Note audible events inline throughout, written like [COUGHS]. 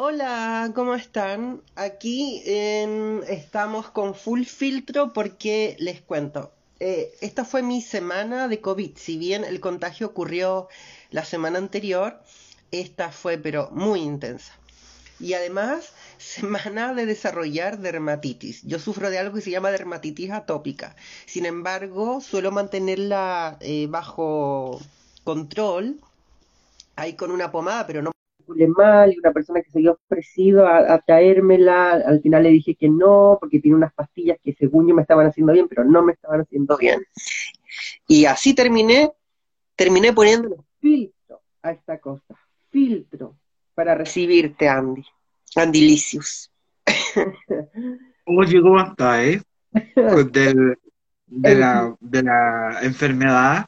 Hola, ¿cómo están? Aquí em, estamos con full filtro porque les cuento. eh, esta fue mi semana de COVID. Si bien el contagio ocurrió la semana anterior, esta fue pero muy intensa. Y además, [LAUGHS] semana de desarrollar dermatitis. Yo sufro de algo que se llama dermatitis atópica. Sin embargo, suelo mantenerla eh, bajo control, ahí con una pomada, pero no calculé mal, y una persona que se había ofrecido a, a traérmela, al final le dije que no, porque tiene unas pastillas que según yo me estaban haciendo bien, pero no me estaban haciendo bien. Y así terminé, terminé poniéndole filtro a esta cosa, filtro, para recibirte, Andy, Andy Licius. Oye, [LAUGHS] ¿cómo estás, eh? [LAUGHS] Pues del- de la, de la enfermedad.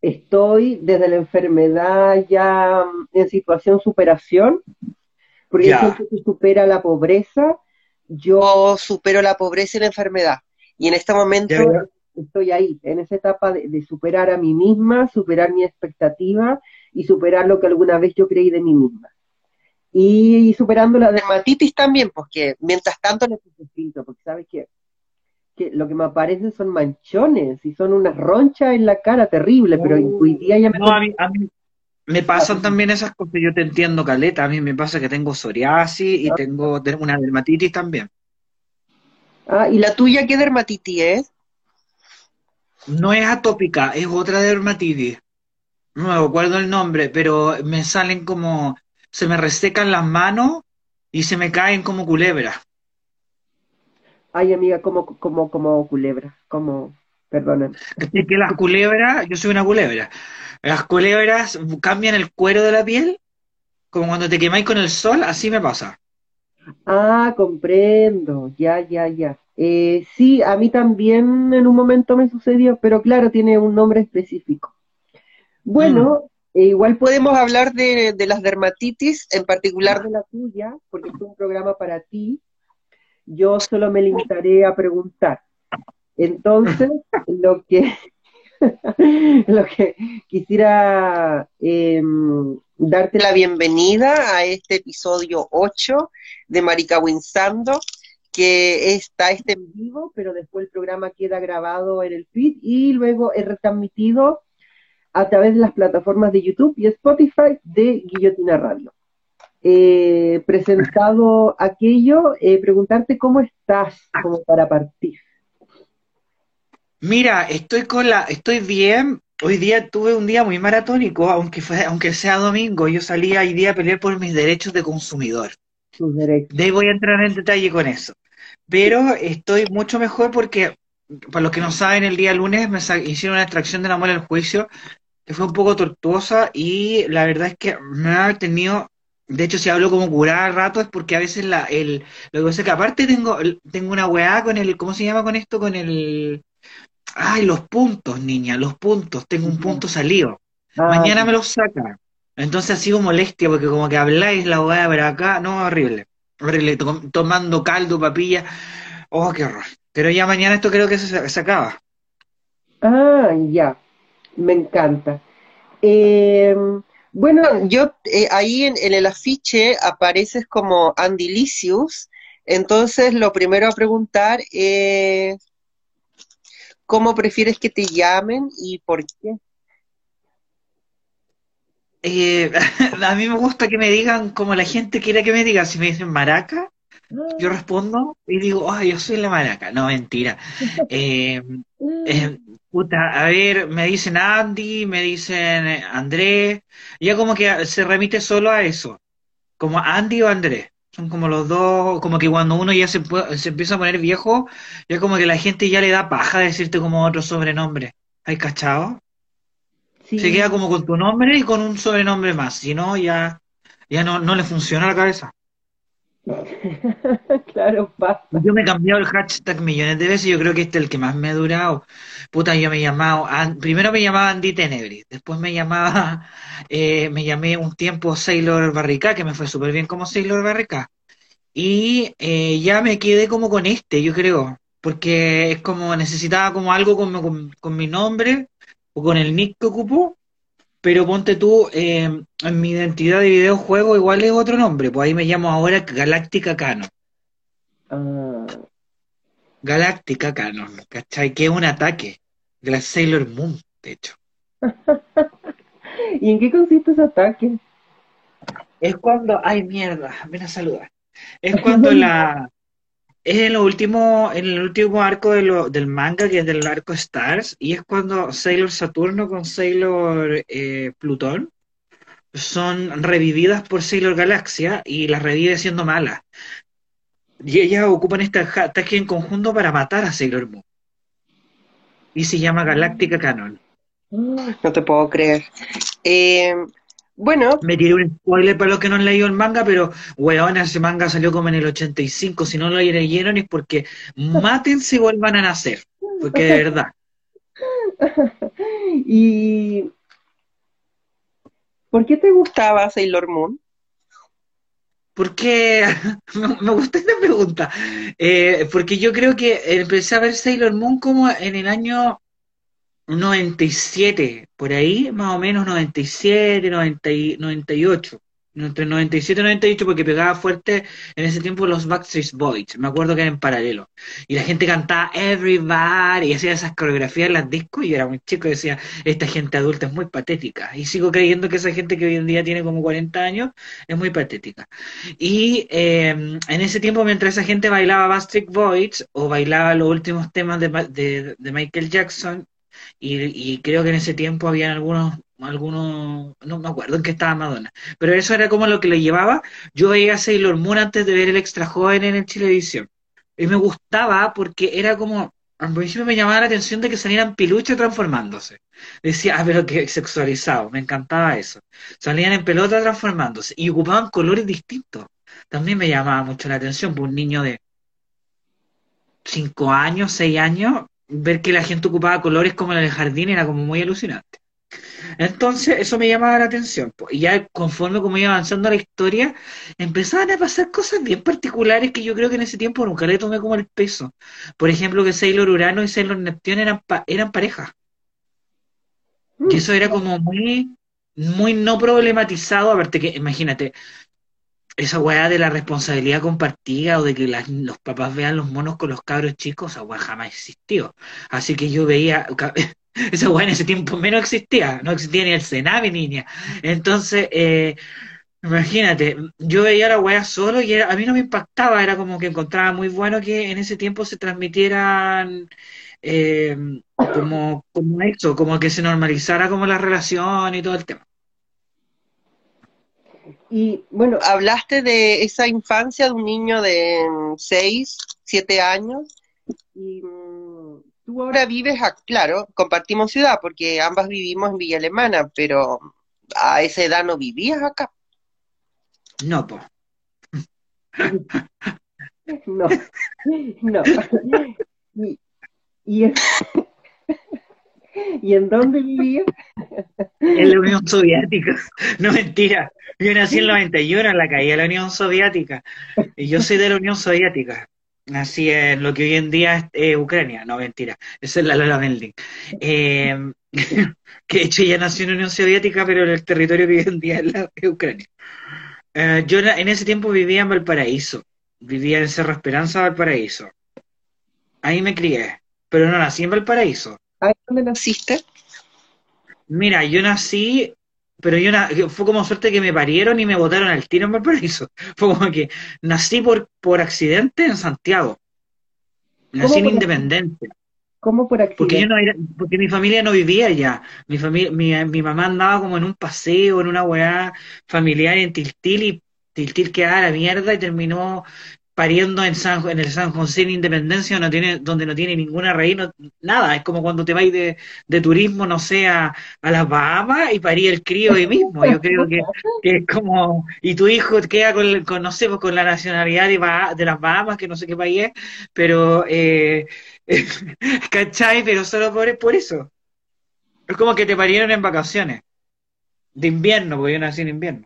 Estoy desde la enfermedad ya mm, en situación superación, porque Ya. siempre que supera la pobreza, yo supero la pobreza y la enfermedad. Y en este momento estoy ahí, en esa etapa de, de superar a mí misma, superar mi expectativa y superar lo que alguna vez yo creí de mí misma. Y, superando la dermatitis también, porque mientras tanto necesito, porque sabes que, que lo que me aparecen son manchones y son unas ronchas en la cara terrible, pero hoy día ya me... No, a mí, a mí me pasan también esas cosas, yo te entiendo, Caleta, a mí me pasa que tengo psoriasis y tengo tengo una dermatitis también. Ah, ¿y la tuya qué dermatitis es? No es atópica, es otra dermatitis. No me acuerdo el nombre, pero me salen como, se me resecan las manos y se me caen como culebras. Ay, amiga, como, como, como culebra, como, perdona. Es que las culebras, yo soy una culebra, las culebras cambian el cuero de la piel, como cuando te quemáis con el sol, así me pasa. Ah, comprendo, ya, ya, ya. Eh, sí, a mí también en un momento me sucedió, pero claro, tiene un nombre específico. Bueno, eh, igual podemos hablar de, de las dermatitis, en particular de la tuya, porque es un programa para ti. Yo solo me limitaré a preguntar. Entonces, [LAUGHS] lo que, [LAUGHS] lo que quisiera em, darte la bienvenida a este episodio 8 de Marica Winsando, que está este en vivo, pero después el programa queda grabado en el feed y luego es retransmitido a través de las plataformas de YouTube y Spotify de Guillotina Radio. Eh, presentado aquello, eh, preguntarte cómo estás, como para partir. Mira, estoy con la, estoy bien. Hoy día tuve un día muy maratónico, aunque fue, aunque sea domingo. Yo salí hoy día a pelear por mis derechos de consumidor. Derechos. De ahí voy a entrar en detalle con eso. Pero estoy mucho mejor porque, para los que no saben, el día lunes me hicieron una extracción de la muela del juicio que fue un poco tortuosa y la verdad es que me ha tenido, de hecho si hablo como curada al rato es porque a veces la, el, lo que pasa es que aparte tengo, tengo una weá con el, ¿cómo se llama con esto? Con el, ay, los puntos, niña, los puntos, tengo un punto salido. Ah, Mañana me los saca. Entonces ha sido molestia porque como que habláis la weá pero acá, no, horrible. Horrible, to- tomando caldo, papilla. Oh, qué horror. Pero ya mañana esto creo que se, se acaba. Ah, ya, me encanta. Eh, bueno, yo eh, ahí en, en el afiche apareces como Andy Licious, entonces lo primero a preguntar es ¿cómo prefieres que te llamen y por qué? Eh, [LAUGHS] a mí me gusta que me digan como la gente quiere que me digan. Si me dicen maraca, yo respondo y digo, ay, yo soy la maraca. No, mentira. [LAUGHS] Eh, eh, puta, a ver, me dicen Andy, me dicen eh, Andrés. Ya como que se remite solo a eso. Como Andy o Andrés. Son como los dos, como que cuando uno ya se, se empieza a poner viejo, ya como que la gente ya le da paja decirte como otro sobrenombre. ¿Hay cachado? Se Sí, queda como con tu nombre y con un sobrenombre más. Si no, ya, ya no, no le funciona la cabeza. [LAUGHS] claro, pasa. Yo me he cambiado el hashtag millones de veces yo creo que este es el que más me ha durado. Puta, yo me llamaba, primero me llamaba Andy Tenebris, después me llamaba, [LAUGHS] eh, me llamé un tiempo Sailor Barrica, que me fue súper bien como Sailor Barrica. Y eh, ya me quedé como con este, yo creo, porque es como necesitaba como algo con, con- mi nombre o con el nick que ocupo pero ponte tú, eh, en mi identidad de videojuego igual es otro nombre, pues ahí me llamo ahora Galáctica Canon. Ah, Galáctica Canon, ¿cachai? Que es un ataque de la Sailor Moon, de hecho. [LAUGHS] ¿Y en qué consiste ese ataque? Es cuando, ay mierda, ven a saludar. Es [LAUGHS] cuando la, es en lo último, en el último arco de lo- del manga, que es del arco Stars, y es cuando Sailor Saturno con Sailor eh, Plutón son revividas por Sailor Galaxia y las revive siendo malas. Y ellas ocupan este ataque en conjunto para matar a Sailor Moon. Y se llama Galáctica Canon. No te puedo creer. Eh, bueno, Me tiré un spoiler para los que no han leído el manga, pero weón, ese manga salió como en el 85. Si no lo leyeron es porque mátense y vuelvan a nacer. Porque de verdad. [LAUGHS] ¿y por qué te gustaba Sailor Moon? Porque [LAUGHS] me, gusta esta pregunta. Eh, porque yo creo que empecé a ver Sailor Moon como en el año 97, por ahí, más o menos 97, 90 y- 98. Entre 97 y 98, porque pegaba fuerte en ese tiempo los Backstreet Boys. Me acuerdo que era en paralelo. Y la gente cantaba Everybody y hacía esas coreografías en las discos. Y era muy chico y decía, esta gente adulta es muy patética. Y sigo creyendo que esa gente que hoy en día tiene como 40 años es muy patética. Y eh, en ese tiempo, mientras esa gente bailaba Backstreet Boys o bailaba los últimos temas de, de- de Michael Jackson, y, y creo que en ese tiempo habían algunos, algunos, no me acuerdo en qué estaba Madonna, pero eso era como lo que le llevaba. Yo veía a Sailor Moon antes de ver el extra joven en el Chilevisión. Y me gustaba porque era como, al principio me llamaba la atención de que salieran piluches transformándose. Decía, ah, pero qué sexualizado, me encantaba eso. Salían en pelota transformándose y ocupaban colores distintos. También me llamaba mucho la atención, por un niño de cinco años, seis años, ver que la gente ocupaba colores como en el jardín era como muy alucinante. Entonces, eso me llamaba la atención. Y ya conforme como iba avanzando la historia, empezaban a pasar cosas bien particulares que yo creo que en ese tiempo nunca le tomé como el peso. Por ejemplo, que Sailor Urano y Sailor Neptune eran, pa- eran pareja. Mm, Y eso era como muy, muy no problematizado, aparte que, imagínate, esa weá de la responsabilidad compartida o de que los papás vean los monos con los cabros chicos, esa weá jamás existió. Así que yo veía, [LAUGHS] esa weá en ese tiempo menos existía, no existía ni el Sename, niña. Entonces, eh, imagínate, yo veía la weá solo y era- a mí no me impactaba, era como que encontraba muy bueno que en ese tiempo se transmitieran eh, como, como eso, como que se normalizara como la relación y todo el tema. Y bueno, hablaste de esa infancia de un niño de 6, 7 años y mm, tú ahora vives, a- claro, compartimos ciudad porque ambas vivimos en Villa Alemana, pero a esa edad no vivías acá. No, pues. [LAUGHS] No, [LAUGHS] no. [LAUGHS] ¿Y, y, ¿y en dónde vivías? En la Unión Soviética. [LAUGHS] No, mentira. Yo nací en el 91 en la caída de la Unión Soviética. Y yo soy de la Unión Soviética. Nací en lo que hoy en día es eh, Ucrania. No, mentira. Esa es la Lola Melding. Eh, [LAUGHS] que de hecho ella nació en la Unión Soviética, pero en el territorio que hoy en día es, la, Ucrania. Eh, yo en ese tiempo vivía en Valparaíso. Vivía en Cerro Esperanza, Valparaíso. Ahí me crié. Pero no nací en Valparaíso. ¿Ahí dónde naciste? Mira, yo nací, pero yo na- fue como suerte que me parieron y me botaron al tiro en Valparaíso. [LAUGHS] Fue como que nací por, por accidente en Santiago. Nací en Independencia. ¿Cómo por Porque yo accidente? no era- porque mi familia no vivía allá. Mi familia, mi, mi mamá andaba como en un paseo, en una weá familiar en Tiltil y Tiltil quedaba a la mierda y terminó pariendo en San, en el San José en Independencia, no tiene, donde no tiene ninguna raíz, nada. Es como cuando te vais de, de turismo, no sé, a, las Bahamas y parí el crío ahí mismo. Yo creo que, es como, y tu hijo queda con, con, no sé, pues con la nacionalidad de, Baha- de las Bahamas, que no sé qué país es, pero eh, [LAUGHS] ¿Cachai? Pero solo por, por eso. Es como que te parieron en vacaciones. De invierno, porque yo nací en invierno.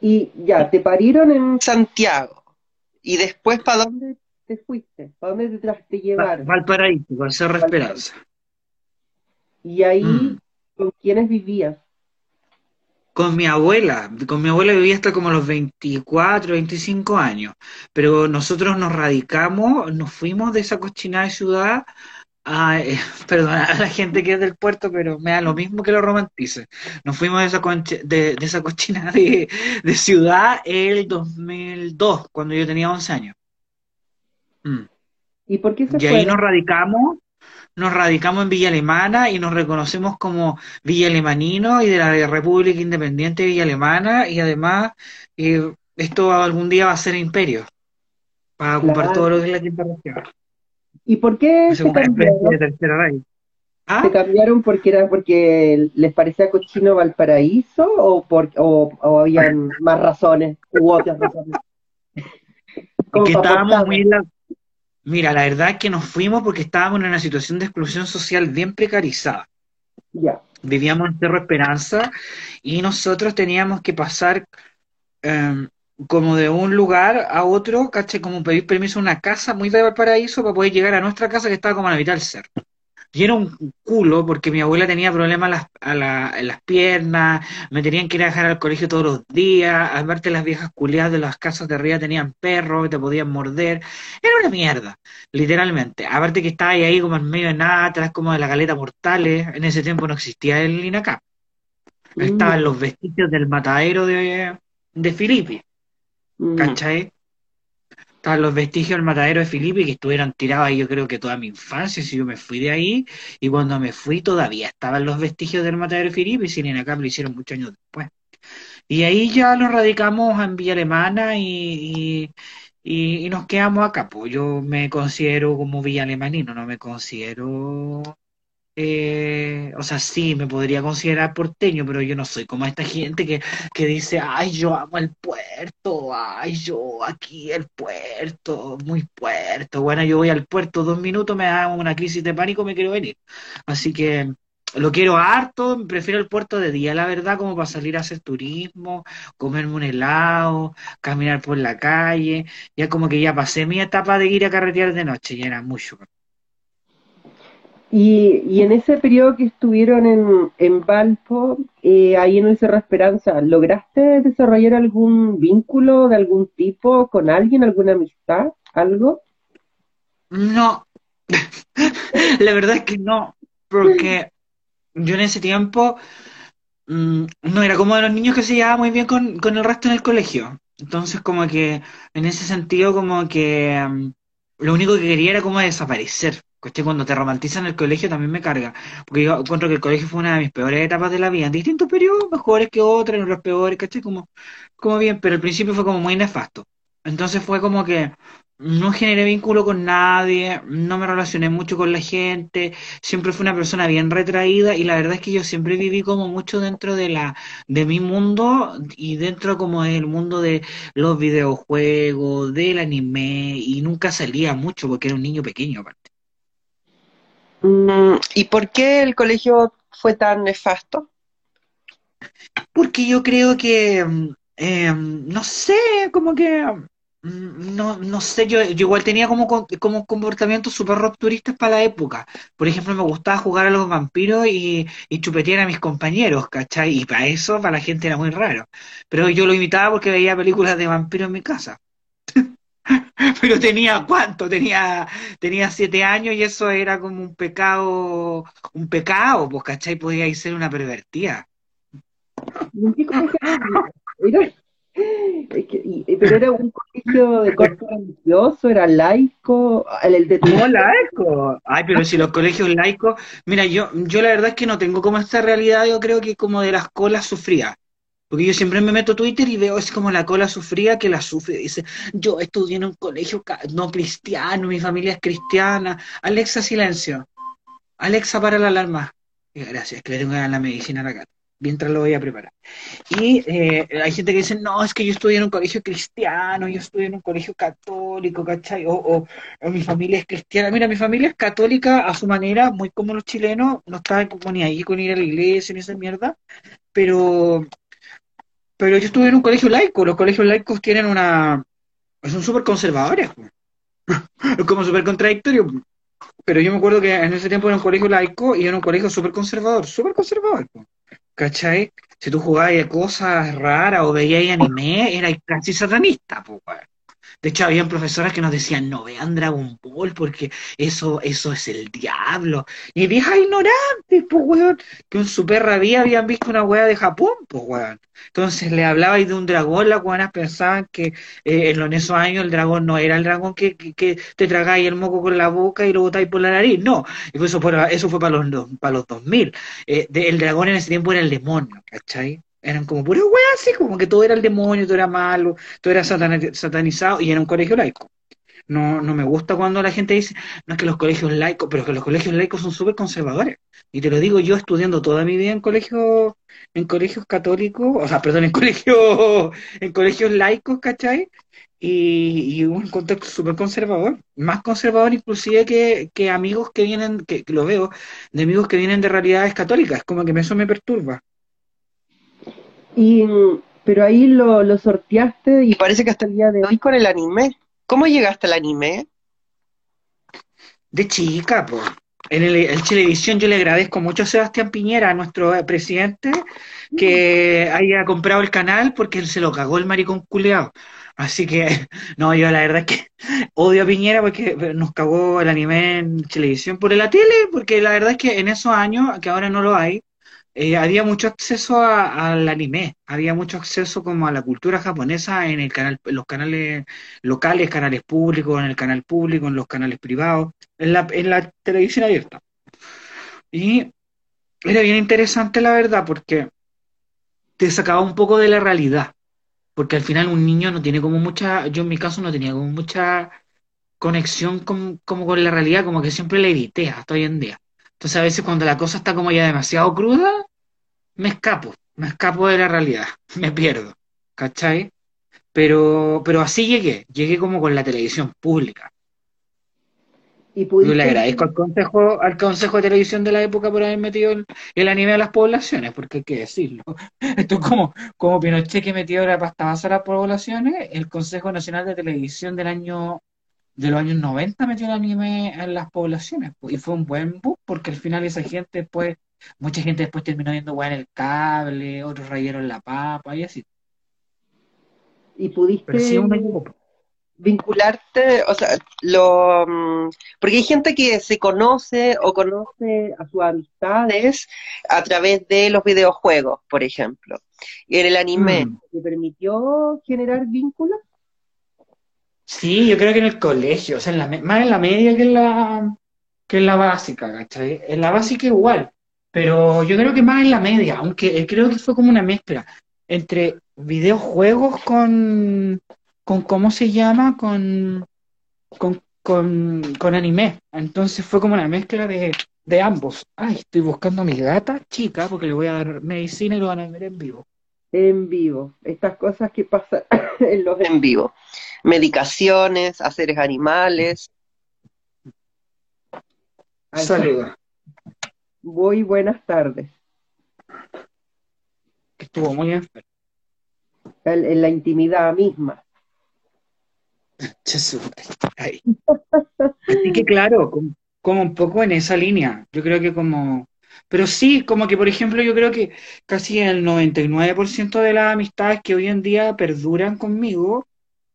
Y ya, te parieron en Santiago. ¿Y después para dónde te fuiste? ¿Para dónde te, te Va- llevaron? Valparaíso, Cerro Esperanza. Y ahí, Mm. con quiénes vivías? Con mi abuela, con mi abuela vivía hasta como los 24, 25 años, pero nosotros nos radicamos, nos fuimos de esa cochinada de ciudad, a, eh, perdona a la gente que es del puerto, pero me da lo mismo que lo romantice. Nos fuimos de esa, de, esa cochinada de, ciudad el 2002, cuando yo tenía 11 años. Mm. ¿Y por qué se Y ahí nos radicamos nos radicamos en Villa Alemana y nos reconocemos como Villa Alemanino y de la República Independiente de Villa Alemana y además eh, esto algún día va a ser imperio para ocupar todo lo que es la quinta región. ¿Y por qué se cambiaron? ¿Ah? ¿Se cambiaron porque era porque les parecía cochino Valparaíso o, por, o, habían [LAUGHS] más razones u otras razones? que estábamos muy la, Mira, la verdad es que nos fuimos porque estábamos en una situación de exclusión social bien precarizada. Ya. Vivíamos en Cerro Esperanza y nosotros teníamos que pasar em, como de un lugar a otro, caché, como pedir permiso a una casa muy de Valparaíso para poder llegar a nuestra casa que estaba como a la mitad del cerro. Y era un culo porque mi abuela tenía problemas a la, en las piernas, me tenían que ir a dejar al colegio todos los días, aparte las viejas culiadas de las casas de arriba tenían perros que te podían morder. Era una mierda, literalmente. Aparte que estaba ahí como en medio de nada, atrás como de la caleta Mortales. En ese tiempo no existía el INACAP. Mm. Estaban los vestigios del matadero de, de Filipe. ¿Cachai? Estaban los vestigios del matadero de Filipe que estuvieron tirados ahí yo creo que toda mi infancia, si yo me fui de ahí, y cuando me fui todavía estaban los vestigios del matadero de Filipe, y sin en acá lo hicieron muchos años después. Y ahí ya nos radicamos en Villa Alemana y, y, nos quedamos acá. Pues yo me considero como Villa Alemanino, no me considero eh, o sea, sí, me podría considerar porteño, pero yo no soy como esta gente que, que dice, ay, yo amo el puerto, ay, yo aquí el puerto, muy puerto. Bueno, yo voy al puerto dos minutos, me da una crisis de pánico, me quiero venir. Así que lo quiero harto, prefiero el puerto de día, la verdad, como para salir a hacer turismo, comerme un helado, caminar por la calle. Ya como que ya pasé mi etapa de ir a carretear de noche, ya era mucho. Y, y, en ese periodo que estuvieron en, en Valpo, eh, ahí en el Cerro Esperanza, ¿lograste desarrollar algún vínculo de algún tipo con alguien, alguna amistad, algo? No, [LAUGHS] la verdad es que no, porque yo en ese tiempo mm, no era como de los niños que se llevaba muy bien con, con el resto en el colegio. Entonces como que en ese sentido como que mm, lo único que quería era como desaparecer cuando te romantizan el colegio también me carga, porque yo encuentro que el colegio fue una de mis peores etapas de la vida, en distintos periodos, mejores que otros, otros peores, ¿cachai? Como, como bien, pero al principio fue como muy nefasto. Entonces fue como que no generé vínculo con nadie, no me relacioné mucho con la gente, siempre fui una persona bien retraída y la verdad es que yo siempre viví como mucho dentro de la de mi mundo y dentro como del mundo de los videojuegos, del anime y nunca salía mucho porque era un niño pequeño aparte. Mm, ¿Y por qué el colegio fue tan nefasto? Porque yo creo que, mm, em, no sé, como que, mm, no, no sé, yo, igual tenía como, como comportamientos súper rupturistas para la época. Por ejemplo, me gustaba jugar a los vampiros y, y chupetear a mis compañeros, ¿cachai? Y para eso, para la gente era muy raro. Pero yo lo imitaba porque veía películas de vampiros en mi casa. [LAUGHS] pero tenía cuánto, tenía, tenía siete años y eso era como un pecado, un pecado, pues, ¿cachai? Podía ser una pervertida. pero era un colegio de corte religioso, era laico, el de No, laico. Ay, pero si los colegios laicos, mira, yo, yo la verdad es que no tengo como esta realidad, yo creo que como de las colas sufría. Porque yo siempre me meto a Twitter y veo, es como la cola sufría que la sufre. Dice, yo estudié en un colegio no cristiano, mi familia es cristiana. Alexa, silencio. Alexa, para la alarma. Gracias, que le tengo que dar la medicina a la gata. Mientras lo voy a preparar. Y eh, hay gente que dice, no, es que yo estudié en un colegio cristiano, yo estudié en un colegio católico, ¿cachai? O, o, mi familia es cristiana. Mira, mi familia es católica a su manera, muy como los chilenos, no estaba como ni ahí con ir a la iglesia ni esa mierda, pero pero yo estuve en un colegio laico, los colegios laicos tienen una... son súper conservadores. [LAUGHS] es como súper contradictorio. pero yo me acuerdo que en ese tiempo era un colegio laico y era un colegio súper conservador, súper conservador. ¿Cachai? Si tú jugabas cosas raras o veías anime, eras casi satanista, po, weón. De hecho, habían profesoras que nos decían, no vean Dragon Ball porque eso, eso es el diablo. Y viejas ignorantes, pues, weón, que en su perra habían visto una weá de Japón, pues, weón. Entonces le hablabais de un dragón, las weonas pensaban que eh, en esos años el dragón no era el dragón que, que, que te tragáis el moco con la boca y lo botáis por la nariz, no. Eso, fue- eso fue para los, para los 2000. Eh, el dragón en ese tiempo era el demonio, ¿cachai? Eran como puras weas así, como que todo era el demonio, todo era malo, todo era satani- satanizado y era un colegio laico. No, no me gusta cuando la gente dice, no es que los colegios laicos, pero que los colegios laicos son súper conservadores. Y te lo digo yo estudiando toda mi vida en colegios, en colegios católicos, o sea, perdón, en [LAUGHS] colegios, en colegios laicos, ¿cachai? Y, y un contexto súper conservador, más conservador inclusive que, que amigos que vienen, que, que lo veo, de amigos que vienen de realidades católicas, como que eso me perturba. Y, mm, pero ahí lo, lo sorteaste y parece que hasta el día de hoy con el anime. ¿Cómo llegaste al anime? De chica, pues. En el, el televisión yo le agradezco mucho a Sebastián Piñera, a nuestro eh, presidente, que haya comprado el canal porque él se lo cagó el maricón culeado. Así que, [LAUGHS] no, yo la verdad es que odio a Piñera porque nos cagó el anime en televisión por la tele, porque la verdad es que en esos años, que ahora no lo hay, eh, había mucho acceso a- al anime, había mucho acceso como a la cultura japonesa en el canal, los canales locales, canales públicos, en el canal público, en los canales privados, en la, en la televisión abierta. Y era bien interesante la verdad porque te sacaba un poco de la realidad, porque al final un niño no tiene como mucha, yo en mi caso no tenía como mucha conexión con, como con la realidad, como que siempre la evité hasta hoy en día. Entonces a veces cuando la cosa está como ya demasiado cruda, me escapo, me escapo de la realidad, [LAUGHS] me pierdo, ¿cachai? Pero, pero así llegué, llegué como con la televisión pública. Y Yo le agradezco al consejo, al consejo de televisión de la época por haber metido el, el anime a las poblaciones, porque hay que decirlo. [LAUGHS] Esto es como, como Pinochet que metió la pasta base a las poblaciones, el Consejo Nacional de Televisión del año, de los años 90 metió el anime en las poblaciones, y fue un buen boom, porque al final esa gente después, mucha gente después terminó viendo weá en el cable, otros rayeron la papa y así. y pudiste sí, vincularte, o sea, lo mm, porque hay gente que se conoce o conoce a sus amistades a través de los videojuegos, por ejemplo. Y en el anime, Mm. ¿te permitió generar vínculos? Sí, yo creo que en el colegio, o sea, en la más en la media que en la, que en la básica, ¿cachai? En la básica igual, pero yo creo que más en la media, aunque eh, creo que fue como una mezcla entre videojuegos con, con ¿cómo se llama? Con, con, con, con anime. Entonces fue como una mezcla de, de ambos. Ay, estoy buscando a mi gata chica porque le voy a dar medicina y lo van a ver en vivo. En vivo, estas cosas que pasan [COUGHS] en los en vivo. Medicaciones, a seres animales. Ay, Saludos, Muy buenas tardes. que estuvo muy enfermo. En, en la intimidad misma. Jesús. Ay. Así que claro, como, como un poco en esa línea. Yo creo que como... Pero sí, como que por ejemplo yo creo que casi el 99% de las amistades que hoy en día perduran conmigo,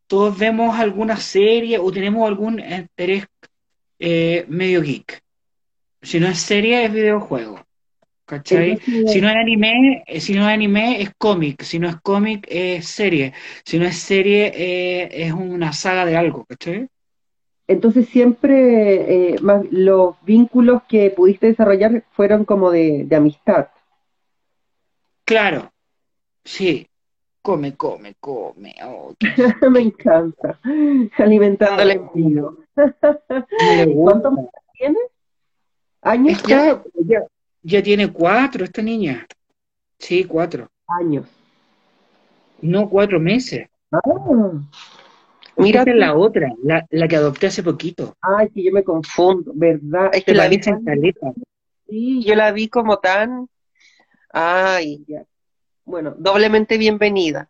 todos vemos alguna serie o tenemos algún interés eh, medio geek. Si no es serie, es videojuego. ¿Cachai? Si no es anime, eh, si no es anime, es cómic. Si no es cómic, es serie. Si no es serie, eh, es una saga de algo, ¿cachai? entonces siempre eh, más, los vínculos que pudiste desarrollar fueron como de, de amistad. Claro, sí. Come, come, come. Oh, [LAUGHS] Me encanta. Alimentando el envío. [LAUGHS] ¿Cuántos gusta. tienes? ¿Años? Ya, ya, ya tiene cuatro esta niña. Sí, cuatro. Años. No, cuatro meses. Ah, Mira, es la otra, la, la que adopté hace poquito. ay, que yo me confundo, ¿verdad? Es que Te la vi, parecen caleta. sí, yo la vi como tan, ay, ya. Bueno, doblemente bienvenida.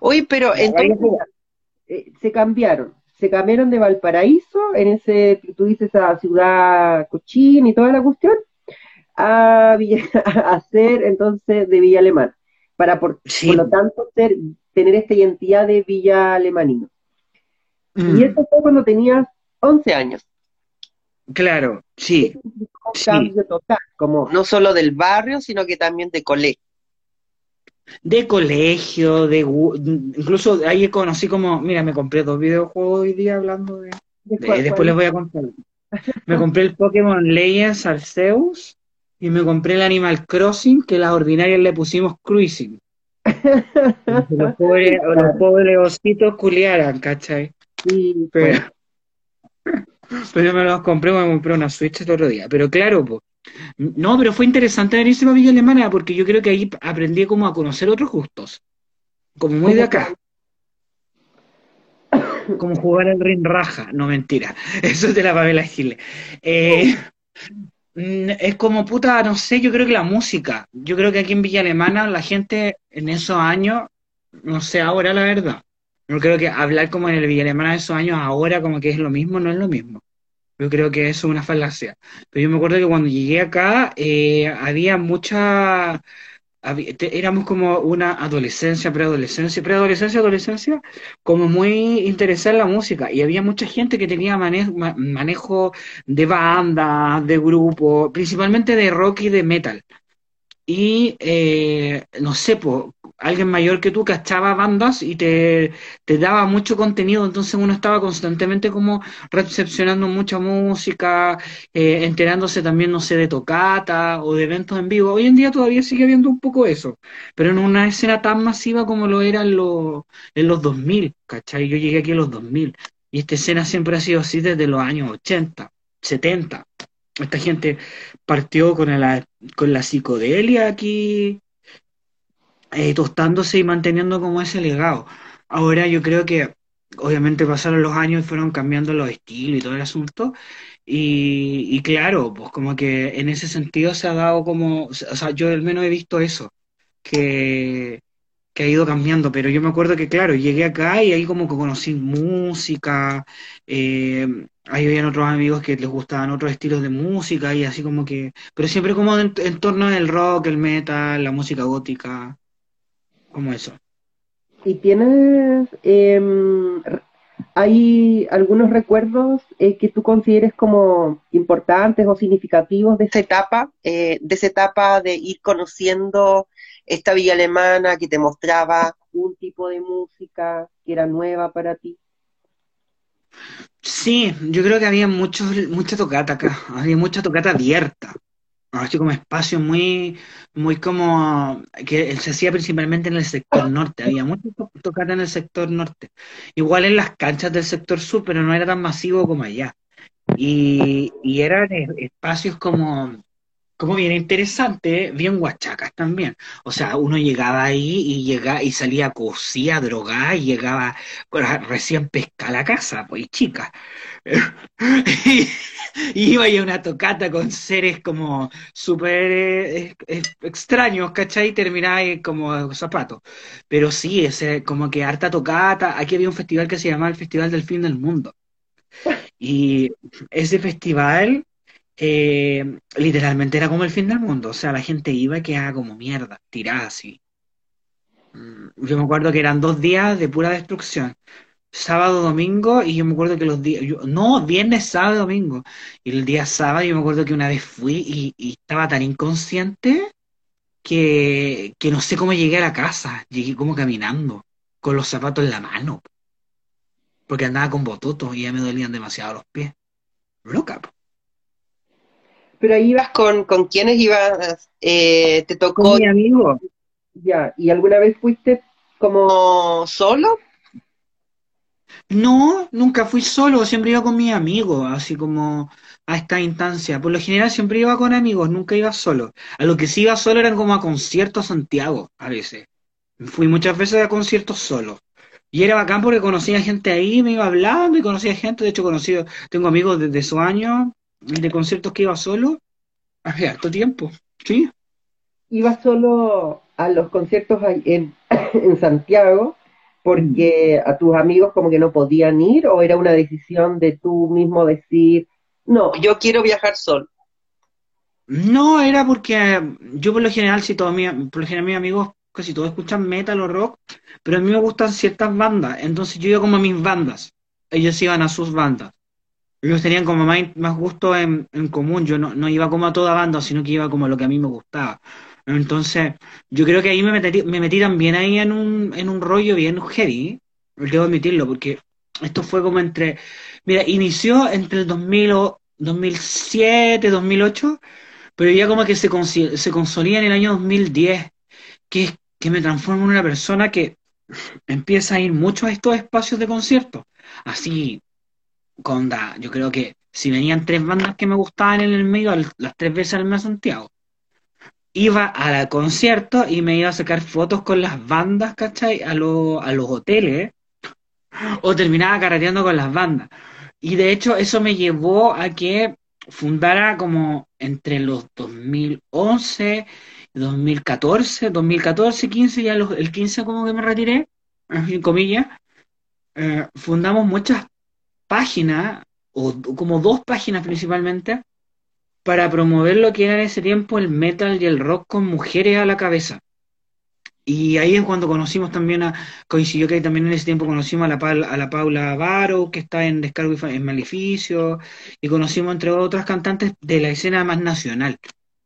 Oye, pero entonces eh, se cambiaron, se cambiaron de Valparaíso, en ese, tú dices, esa ciudad cochín y toda la cuestión, a, [LAUGHS] ser entonces de Villa Alemana, para por, lo tanto ser, tener esta identidad de Villa Alemanino. Y mm. eso fue cuando tenías 11 años. Claro, sí. Un cambio total, como no solo del barrio, sino que también de colegio. De colegio, de incluso ahí conocí como, mira, me compré dos videojuegos hoy día hablando de, después les voy a contar. Me compré el Pokémon Legends Arceus y me compré el Animal Crossing que las ordinarias le pusimos Cruising. los [LAUGHS] pobres, los pobres ositos culiaran, ¿cachai? Sí, pero, [LAUGHS] pero yo me los compré, me compré una Switch el otro día. Pero claro, pues, no, pero fue interesante venirse a Villa Alemana porque yo creo que ahí aprendí como a conocer otros gustos. Como muy de acá. Como jugar al ring raja. No, mentira. [LAUGHS] Eso es de la Pamela Gile. Eh, mm, es como puta, no sé, yo creo que la música. Yo creo que aquí en Villa Alemana la gente en esos años, no sé ahora la verdad. No creo que hablar como en el Villa Alemana de esos años ahora como que es lo mismo, no es lo mismo. Yo creo que eso es una falacia. Pero yo me acuerdo que cuando llegué acá eh, había mucha... éramos como una adolescencia, preadolescencia, preadolescencia, adolescencia, como muy interesada en la música. Y había mucha gente que tenía manejo de banda, de grupo, principalmente de rock y de metal. Y eh, no sé, alguien mayor que tú cachaba bandas y te, daba mucho contenido, entonces uno estaba constantemente como recepcionando mucha música, eh, enterándose también, no sé, de tocata o de eventos en vivo. Hoy en día todavía sigue habiendo un poco eso, pero en una escena tan masiva como lo era en, los, en los 2000, ¿cachai? Yo llegué aquí en los 2000 y esta escena siempre ha sido así desde los años 80, 70. Esta gente partió con la, con la psicodelia aquí eh, tostándose y manteniendo como ese legado. Ahora yo creo que obviamente pasaron los años y fueron cambiando los estilos y todo el asunto. Y, claro, pues como que en ese sentido se ha dado como, o sea, yo al menos he visto eso, que, que ha ido cambiando, pero yo me acuerdo que, claro, llegué acá y ahí como que conocí música, eh, ahí habían otros amigos que les gustaban otros estilos de música y así como que, pero siempre como en, en torno al rock, el metal, la música gótica como eso. ¿Y tienes, em, hay algunos recuerdos eh, que tú consideres como importantes o significativos de esa etapa, eh, de esa etapa de ir conociendo esta villa alemana que te mostraba un tipo de música que era nueva para ti? Sí, yo creo que había mucho, mucha tocata acá, había mucha tocata abierta así como espacio muy, muy como que se hacía principalmente en el sector norte, había mucho tocata en el sector norte, igual en las canchas del sector sur, pero no era tan masivo como allá. Y, y eran espacios como como bien interesante, bien guachacas también. O sea, uno llegaba ahí y llegaba y salía cosía, drogada y llegaba recién pesca a la casa, pues chica. [LAUGHS] y, iba a una tocata con seres como súper eh, extraños, ¿cachai? Y terminaba como zapatos. Pero sí, ese, como que harta tocata. Aquí había un festival que se llamaba el Festival del Fin del Mundo. Y ese festival eh, literalmente era como el fin del mundo. O sea, la gente iba y quedaba como mierda, tirada así. Mm, yo me acuerdo que eran dos días de pura destrucción. Sábado, domingo, y yo me acuerdo que los días, no, viernes, sábado, domingo. Y el día sábado yo me acuerdo que una vez fui y, estaba tan inconsciente que, que no sé cómo llegué a la casa. Llegué como caminando, con los zapatos en la mano. Porque andaba con bototos y ya me dolían demasiado los pies. Loca, pero ahí ibas con, con quiénes ibas, eh, te tocó. Con mi amigo. Ya, ¿y alguna vez fuiste como solo? No, nunca fui solo, siempre iba con mis amigos, así como a esta instancia. Por lo general siempre iba con amigos, nunca iba solo. A lo que sí iba solo eran como a conciertos a Santiago, a veces. Fui muchas veces a conciertos solo. Y era bacán porque conocía gente ahí, me iba hablando y conocía gente. De hecho, conocido, tengo amigos desde su año de conciertos que iba solo hace harto tiempo, ¿sí? Iba solo a los conciertos en, [LAUGHS] en Santiago, porque a tus amigos como que no podían ir o era una decisión de tú mismo decir, no, yo quiero viajar solo. No, era porque yo por lo general, si todos mis, por lo general mis amigos casi todos escuchan metal o rock, pero a mí me gustan ciertas bandas, entonces yo iba como a mis bandas, ellos iban a sus bandas. Ellos tenían como más, más gusto en, común, yo no, no iba como a toda banda, sino que iba como a lo que a mí me gustaba. Entonces, yo creo que ahí me metí, me metí también ahí en un, en un rollo bien heavy, debo admitirlo, porque esto fue como entre, mira, inició entre el 2000 o 2007, 2008, pero ya como que se, se consolida en el año 2010, que, que me transforma en una persona que empieza a ir mucho a estos espacios de concierto. Así, conda, yo creo que si venían tres bandas que me gustaban en el medio, las tres veces al mes Santiago iba al concierto y me iba a sacar fotos con las bandas, ¿cachai? A, a los hoteles, o terminaba carreteando con las bandas. Y de hecho eso me llevó a que fundara como entre los 2011 y 2014, 2014, 15, ya el 15 como que me retiré, en comillas, eh, fundamos muchas páginas, o como dos páginas principalmente, para promover lo que era en ese tiempo el metal y el rock con mujeres a la cabeza. Y ahí es cuando conocimos también a, coincidió que también en ese tiempo conocimos a la, a la Paula Barrow, que está en Descargo en Maleficio, y conocimos entre otras cantantes de la escena más nacional.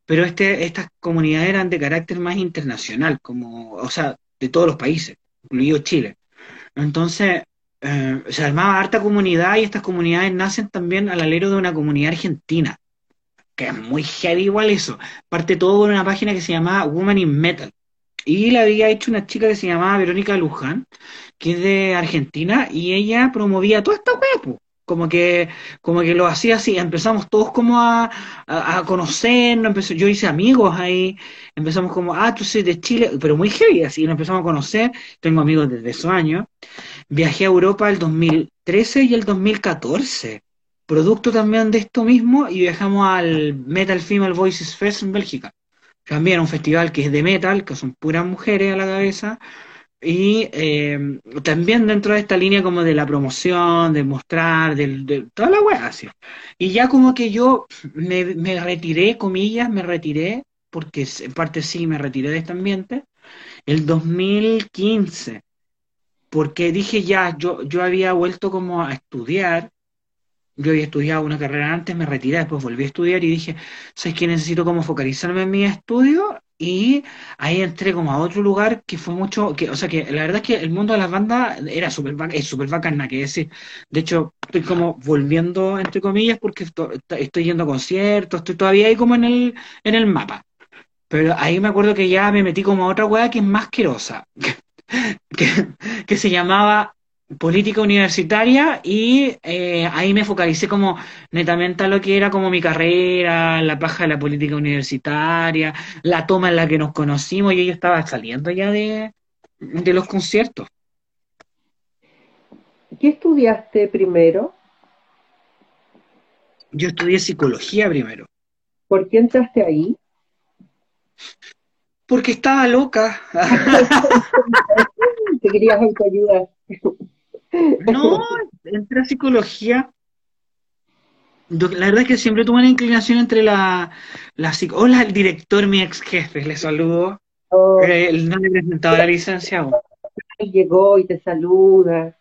Pero este, estas comunidades eran de carácter más internacional, como, o sea, de todos los países, incluido Chile. Entonces, eh, se armaba harta comunidad y estas comunidades nacen también al alero de una comunidad argentina que es muy heavy igual eso. Parte todo con una página que se llamaba Woman in Metal. Y la había hecho una chica que se llamaba Verónica Luján, que es de Argentina, y ella promovía toda esta web, como que, como que lo hacía así, empezamos todos como a, a, conocernos, yo hice amigos ahí, empezamos como, ah, tú soy de Chile, pero muy heavy, así nos empezamos a conocer, tengo amigos desde esos años, viajé a Europa el 2013 y el 2014, producto también de esto mismo y viajamos al Metal Female Voices Fest en Bélgica. También un festival que es de metal, que son puras mujeres a la cabeza, y eh, también dentro de esta línea como de la promoción, de mostrar, de, toda la weá. Y ya como que yo me, me, retiré, comillas, me retiré, porque en parte sí me retiré de este ambiente, el 2015, porque dije ya, yo, yo había vuelto como a estudiar, yo había estudiado una carrera antes, me retiré, después volví a estudiar y dije, ¿sabes qué? Necesito como focalizarme en mi estudio y ahí entré como a otro lugar que fue mucho, que, o sea que la verdad es que el mundo de las bandas era súper es súper bacana, que decir, de hecho estoy como volviendo entre comillas porque estoy, yendo a conciertos, estoy todavía ahí como en el, en el mapa. Pero ahí me acuerdo que ya me metí como a otra weá que es más querosa, [LAUGHS] que, que se llamaba política universitaria y eh, ahí me focalicé como netamente a lo que era como mi carrera, la paja de la política universitaria, la toma en la que nos conocimos y yo estaba saliendo ya de, de los conciertos. ¿Qué estudiaste primero? Yo estudié psicología primero. ¿Por qué entraste ahí? Porque estaba loca. [LAUGHS] Te querías ayudar. [LAUGHS] No, entré a psicología. La verdad es que siempre tuve una inclinación entre la, la Hola, el director, mi ex jefe, le saludo. Oh. Eh, no le he presentado la licencia aún. Llegó y te saluda.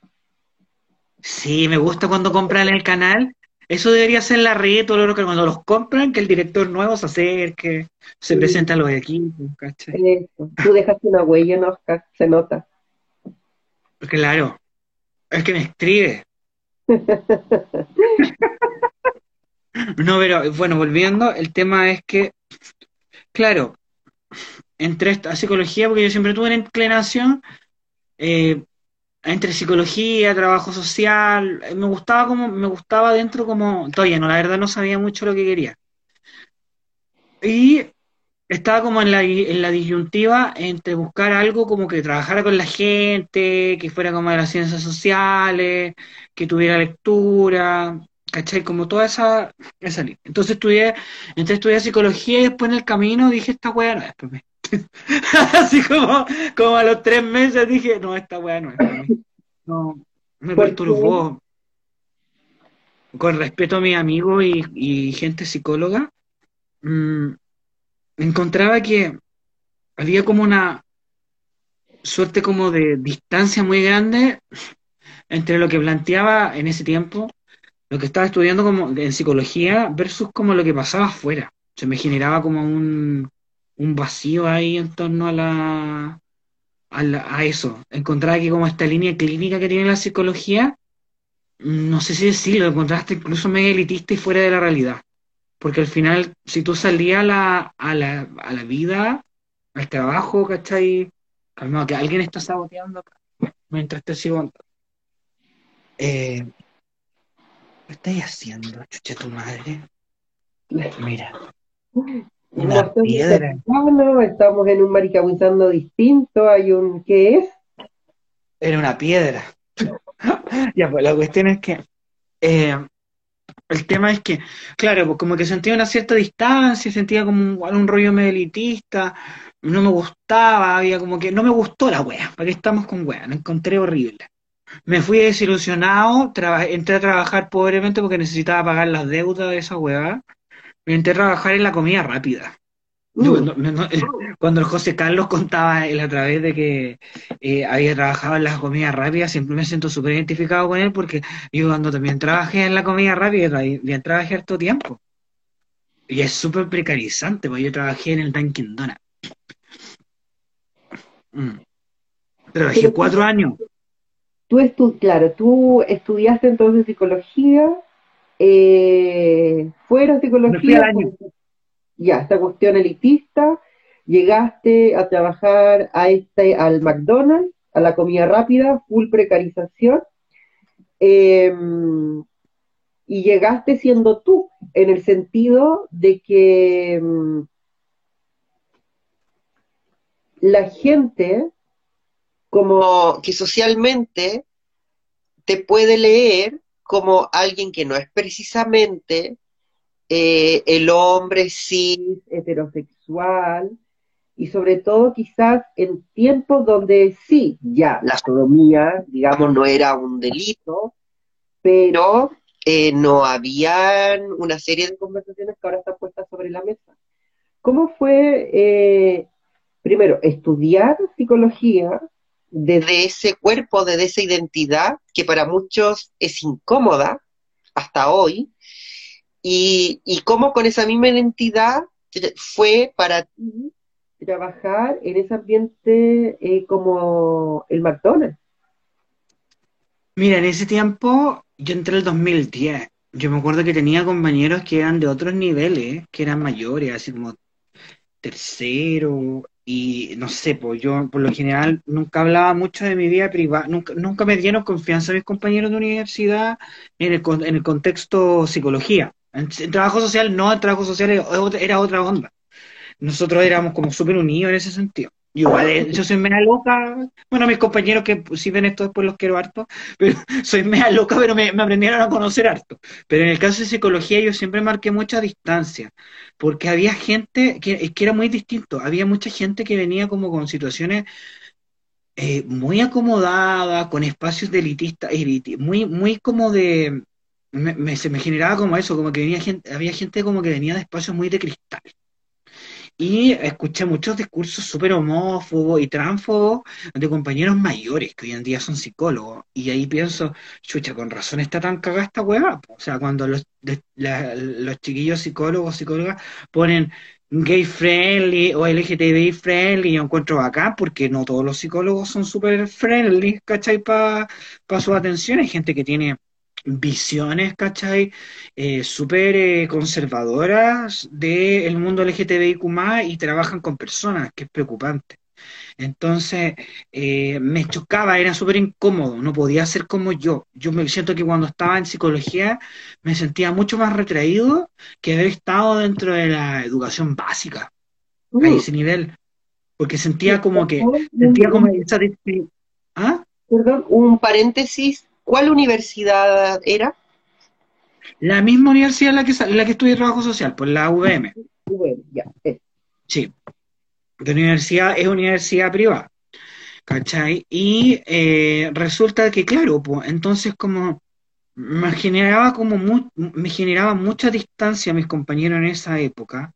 Sí, me gusta cuando compran el canal. Eso debería ser la red, todo lo que cuando los compran, que el director nuevo se acerque, se presenta a los equipos, ¿cachai? Tú dejaste una huella Oscar, se nota. Claro. Es que me escribe. no, pero bueno, volviendo, el tema es que, claro, entré a psicología porque yo siempre tuve una inclinación eh, entre psicología, trabajo social, me gustaba como, me gustaba dentro como, todavía no, la verdad no sabía mucho lo que quería. Y estaba como en la, en la disyuntiva entre buscar algo como que trabajara con la gente, que fuera como de las ciencias sociales, que tuviera lectura, ¿cachai? Como toda esa, esa línea. Entonces estudié, entonces estudié psicología y después en el camino dije, esta weá no es, pues [LAUGHS] Así como, como a los tres meses dije, no, esta weá no es para mí. No, me perturbó. Con respeto a mis amigos y, gente psicóloga, mm, encontraba que había como una suerte como de distancia muy grande entre lo que planteaba en ese tiempo, lo que estaba estudiando como en psicología versus como lo que pasaba afuera. Se me generaba como un, un vacío ahí en torno a la, a, eso. Encontraba que como esta línea clínica que tiene la psicología, no sé si decirlo, lo encontraste incluso medio elitista y fuera de la realidad. Porque al final, si tú salías a la, a la, a la vida, al trabajo, ¿cachai? Calmado, que alguien está saboteando mientras te sigo. Eh, ¿Qué estás haciendo, chucha tu madre? Mira. Una piedra. Estamos en un maricabuizando distinto, hay un ¿qué es? Era una piedra. [LAUGHS] ya, pues la cuestión es que eh, el tema es que, claro, pues como que sentía una cierta distancia, sentía como un, rollo medio elitista, no me gustaba, había como que no me gustó la wea, ¿para qué estamos con wea? La encontré horrible. Me fui desilusionado, entré a trabajar pobremente porque necesitaba pagar las deudas de esa wea me intenté trabajar en la comida rápida. Uh. Eh, cuando el José Carlos contaba él a través de que eh, había trabajado en la comida rápida, siempre me siento súper identificado con él porque yo cuando también trabajé en la comida rápida, también trabajé harto tiempo. Y es súper precarizante, porque yo trabajé en el Dunkin' Donuts. Mm. Trabajé cuatro años. Tú claro, tú estudiaste entonces psicología eh, fuera psicología, ya, esta cuestión elitista, llegaste a trabajar a este, al McDonald's, a la comida rápida, full precarización, em, y llegaste siendo tú, en el sentido de que em, la gente, como que socialmente te puede leer como alguien que no es precisamente eh, el hombre cis, heterosexual, y sobre todo quizás en tiempos donde sí, ya la sodomía, digamos, no era un delito, pero eh, no habían una serie de conversaciones que ahora están puestas sobre la mesa. ¿Cómo fue, eh, primero, estudiar psicología desde ese cuerpo, desde esa identidad que para muchos es incómoda hasta hoy, y, y cómo con esa misma identidad fue para ti trabajar en ese ambiente eh, como el McDonald's. Mira, en ese tiempo yo entré en el 2010. Yo me acuerdo que tenía compañeros que eran de otros niveles, que eran mayores, así como tercero, y no sé, pues yo por lo general nunca hablaba mucho de mi vida privada, nunca, nunca me dieron confianza mis compañeros de universidad en el, en el contexto psicología. En, trabajo social, no, en trabajo social era otra onda. Nosotros éramos como súper unidos en ese sentido. Igual, eh, yo soy mea loca. Bueno, mis compañeros que si ven esto después los quiero harto, pero [LAUGHS] soy mea loca, pero me, aprendieron a conocer harto. Pero en el caso de psicología yo siempre marqué mucha distancia, porque había gente que, que era muy distinto. Había mucha gente que venía como con situaciones eh, muy acomodadas, con espacios de elitista, muy, muy como de... Me, se me generaba como eso, como que venía gente, había gente como que venía de espacios muy de cristal. Y escuché muchos discursos súper homófobos y transfobos de compañeros mayores que hoy en día son psicólogos. Y ahí pienso, chucha, con razón está tan cagada esta weá. O sea, cuando los, los chiquillos psicólogos, psicólogas ponen gay friendly o LGTBI friendly, yo encuentro acá porque no todos los psicólogos son súper friendly, ¿cachai? Para su atención. Hay gente que tiene visiones, ¿cachai? Eh, súper eh, conservadoras del mundo LGTBIQ y trabajan con personas, que es preocupante. Entonces, eh, me chocaba, era súper incómodo, no podía ser como yo. Yo me siento que cuando estaba en psicología me sentía mucho más retraído que haber estado dentro de la educación básica, a uh. ese nivel, porque sentía como que, sentía como esa... ¿Ah? Perdón, un paréntesis ¿Cuál universidad era? La misma universidad en la que, la que estudié trabajo social, pues la UVM. UVM, ya. Sí. de universidad es universidad privada. ¿Cachai? Y eh, resulta que, claro, pues, entonces como me generaba como me generaba mucha distancia a mis compañeros en esa época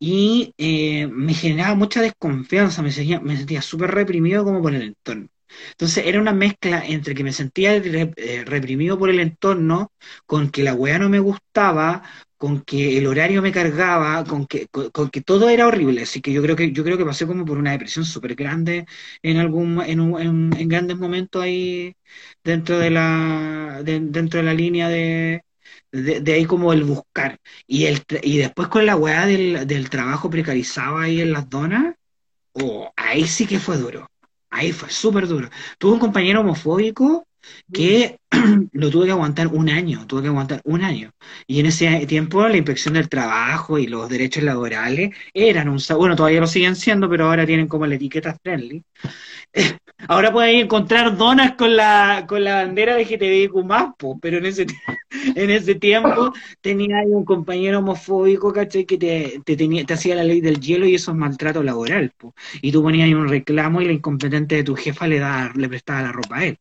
y eh, me generaba mucha desconfianza, me sentía, me sentía súper reprimido como por el entorno. Entonces era una mezcla entre que me sentía eh, reprimido por el entorno, con que la weá no me gustaba, con que el horario me cargaba, con que, con, que todo era horrible. Así que yo creo que, yo creo que pasé como por una depresión súper grande en algún, en, en, grandes momentos ahí dentro de la, dentro de la línea de, de, ahí como el buscar. Y el y después con la weá del, del trabajo precarizado ahí en las donas, oh, ahí sí que fue duro. Ahí fue súper duro. Tuve un compañero homofóbico que [CLEARS THROAT] lo tuve que aguantar un año, tuve que aguantar un año. Y en ese tiempo la inspección del trabajo y los derechos laborales eran un... Bueno, todavía lo siguen siendo, pero ahora tienen como la etiqueta friendly. Ahora puedes encontrar donas con la, con la bandera de GTBIQ+, pero en ese, [LAUGHS] en ese tiempo tenía un compañero homofóbico, ¿cachai? Que te, te, tenía, te hacía la ley del hielo y eso es maltrato laboral, po. Y tú ponías ahí un reclamo y la incompetente de tu jefa le, da, le prestaba la ropa a él.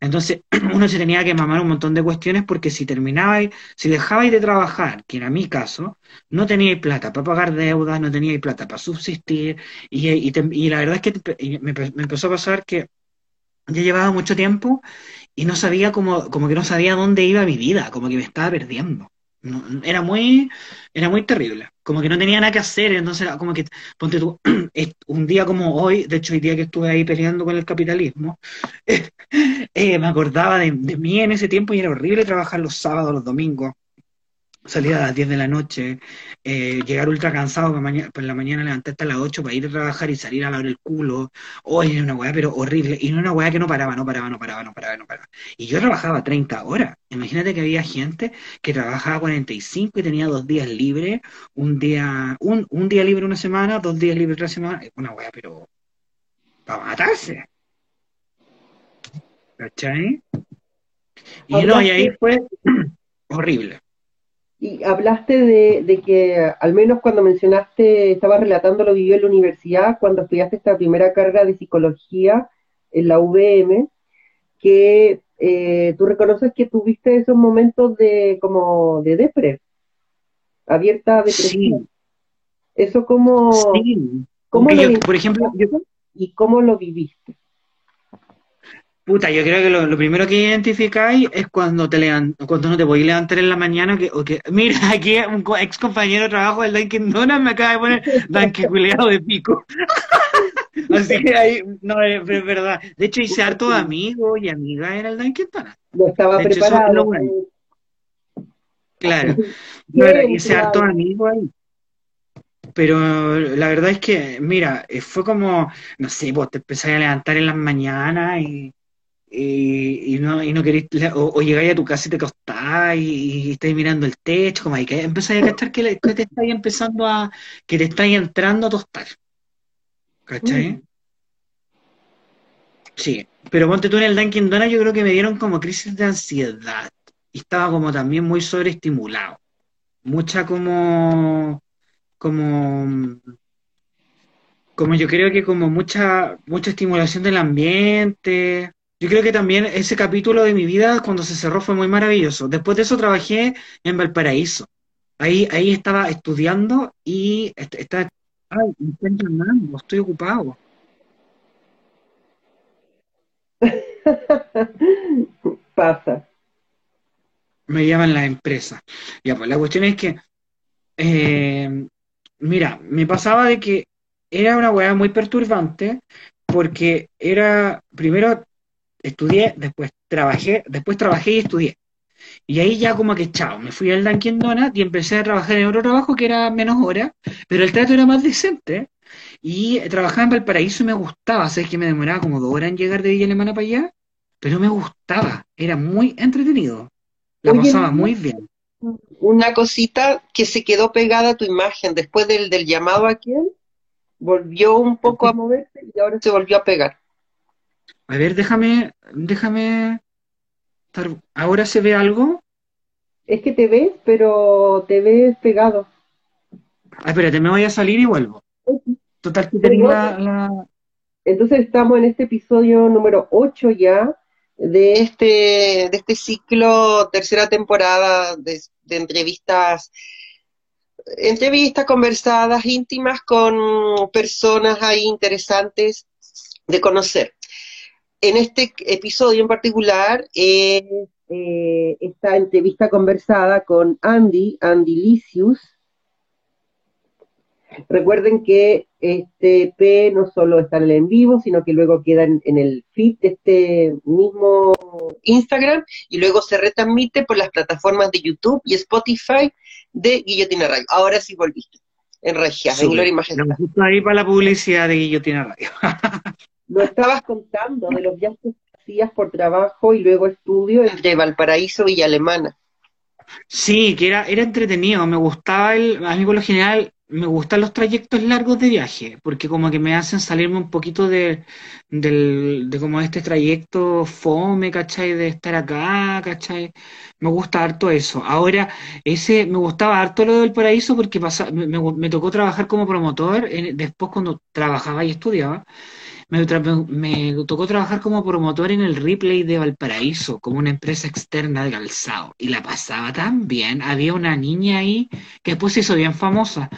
Entonces, [CLEARS THROAT] uno se tenía que mamar un montón de cuestiones porque si terminabais, si dejabais de trabajar, que era mi caso, no teníais plata para pagar deudas, no teníais plata para subsistir, y, y, la verdad es que me, me empezó a pasar que ya llevaba mucho tiempo y no sabía como, como que no sabía dónde iba mi vida, como que me estaba perdiendo. Era muy, era muy terrible, como que no tenía nada que hacer, entonces como que, ponte tú, [CLEARS THROAT] un día como hoy, de hecho el día que estuve ahí peleando con el capitalismo, [LAUGHS] eh, me acordaba de, de mí en ese tiempo y era horrible trabajar los sábados, los domingos, salir a las 10 de la noche, eh, llegar ultra cansado por, mañana, por la mañana levantarte a las 8 para ir a trabajar y salir a lavar el culo. Oye, una weá, pero horrible. Y una weá que no paraba, no paraba, no paraba, no paraba, no paraba. Y yo trabajaba 30 horas. Imagínate que había gente que trabajaba 45 y tenía dos días libres, un día, un, un día libre una semana, dos días libres otra semana. Una weá, pero para matarse. ¿Cachai? Y no, y ahí fue [CLEARS THROAT] horrible. Y hablaste de, que, al menos cuando mencionaste, estabas relatando lo vivió en la universidad, cuando estudiaste esta primera carga de psicología en la UVM, que eh, tú reconoces que tuviste esos momentos de como de depre, abierta depresión. Sí. Eso como... Sí. ¿cómo lo por ejemplo, ¿Y cómo lo viviste? Puta, yo creo que lo, primero que identificáis es cuando te cuando no te podéis levantar en la mañana que, o que [LAUGHS] mira, aquí un ex compañero de trabajo del Dunkin' Donuts me acaba de poner Dunkin' [LAUGHS] culeado de pico. [LAUGHS] Así que ahí, no, es, verdad. De hecho, hice harto de amigos y amigas en el Dunkin' Donuts. No estaba preparado. Claro, no, hice harto de amigos ahí. Pero la verdad es que, mira, eh, fue como, no sé, vos te empezás a levantar en las mañanas y y, no, y no querés, o, llegáis a tu casa y te acostás y, estáis mirando el techo, como ahí que empezáis a cachar que, te estáis empezando a, que te estáis entrando a tostar. ¿Cachai? Mm. Sí, pero ponte tú en el Dunkin' Donuts, yo creo que me dieron como crisis de ansiedad y estaba como también muy sobreestimulado. Mucha como, como, como yo creo que como mucha, mucha estimulación del ambiente, yo creo que también ese capítulo de mi vida cuando se cerró fue muy maravilloso. Después de eso trabajé en Valparaíso. Ahí, ahí estaba estudiando y estaba... Ay, me llamando, estoy ocupado. [LAUGHS] Pasa. Me llaman la empresa. Ya, pues la cuestión es que, eh, mira, me pasaba de que era una weá muy perturbante porque era, primero, estudié, después trabajé, después trabajé y estudié. Y ahí ya como que chao, me fui al Dunkin' Donuts y empecé a trabajar en otro trabajo que era menos horas, pero el trato era más decente. Y trabajaba en Valparaíso y me gustaba, sabes que me demoraba como dos horas en llegar de Villa Alemana para allá, pero me gustaba, era muy entretenido, la pasaba muy bien. Una cosita que se quedó pegada a tu imagen después del, del llamado a aquel, volvió un poco a moverse y ahora se volvió a pegar. A ver, déjame, déjame. ¿Ahora se ve algo? Es que te ves, pero te ves pegado. Ah, espérate, me voy a salir y vuelvo. Total, que tenía la, Entonces estamos en este episodio número 8 ya de este, de este ciclo, tercera temporada de, de entrevistas entrevistas conversadas, íntimas con personas ahí interesantes de conocer. En este episodio en particular, eh, eh, esta entrevista conversada con Andy, Andy Licius. Recuerden que este P no solo está en el en vivo, sino que luego queda en, en el feed de este mismo Instagram y luego se retransmite por las plataformas de YouTube y Spotify de Guillotina Radio. Ahora sí volviste, en Regia, en Gloria ahí para la publicidad de Guillotina Radio. [LAUGHS] Lo estabas contando de los viajes que hacías por trabajo y luego estudio entre Valparaíso y Alemana. Sí, que era, era entretenido, me gustaba el, a mí por lo general me gustan los trayectos largos de viaje, porque como que me hacen salirme un poquito de, del, de como este trayecto fome, ¿cachai? De estar acá, ¿cachai? Me gusta harto eso. Ahora, ese, me gustaba harto lo del paraíso porque pasa, me, me, me tocó trabajar como promotor, en, después cuando trabajaba y estudiaba, me, me, tocó trabajar como promotor en el replay de Valparaíso, como una empresa externa de calzado. Y la pasaba tan bien. Había una niña ahí que después se hizo bien famosa,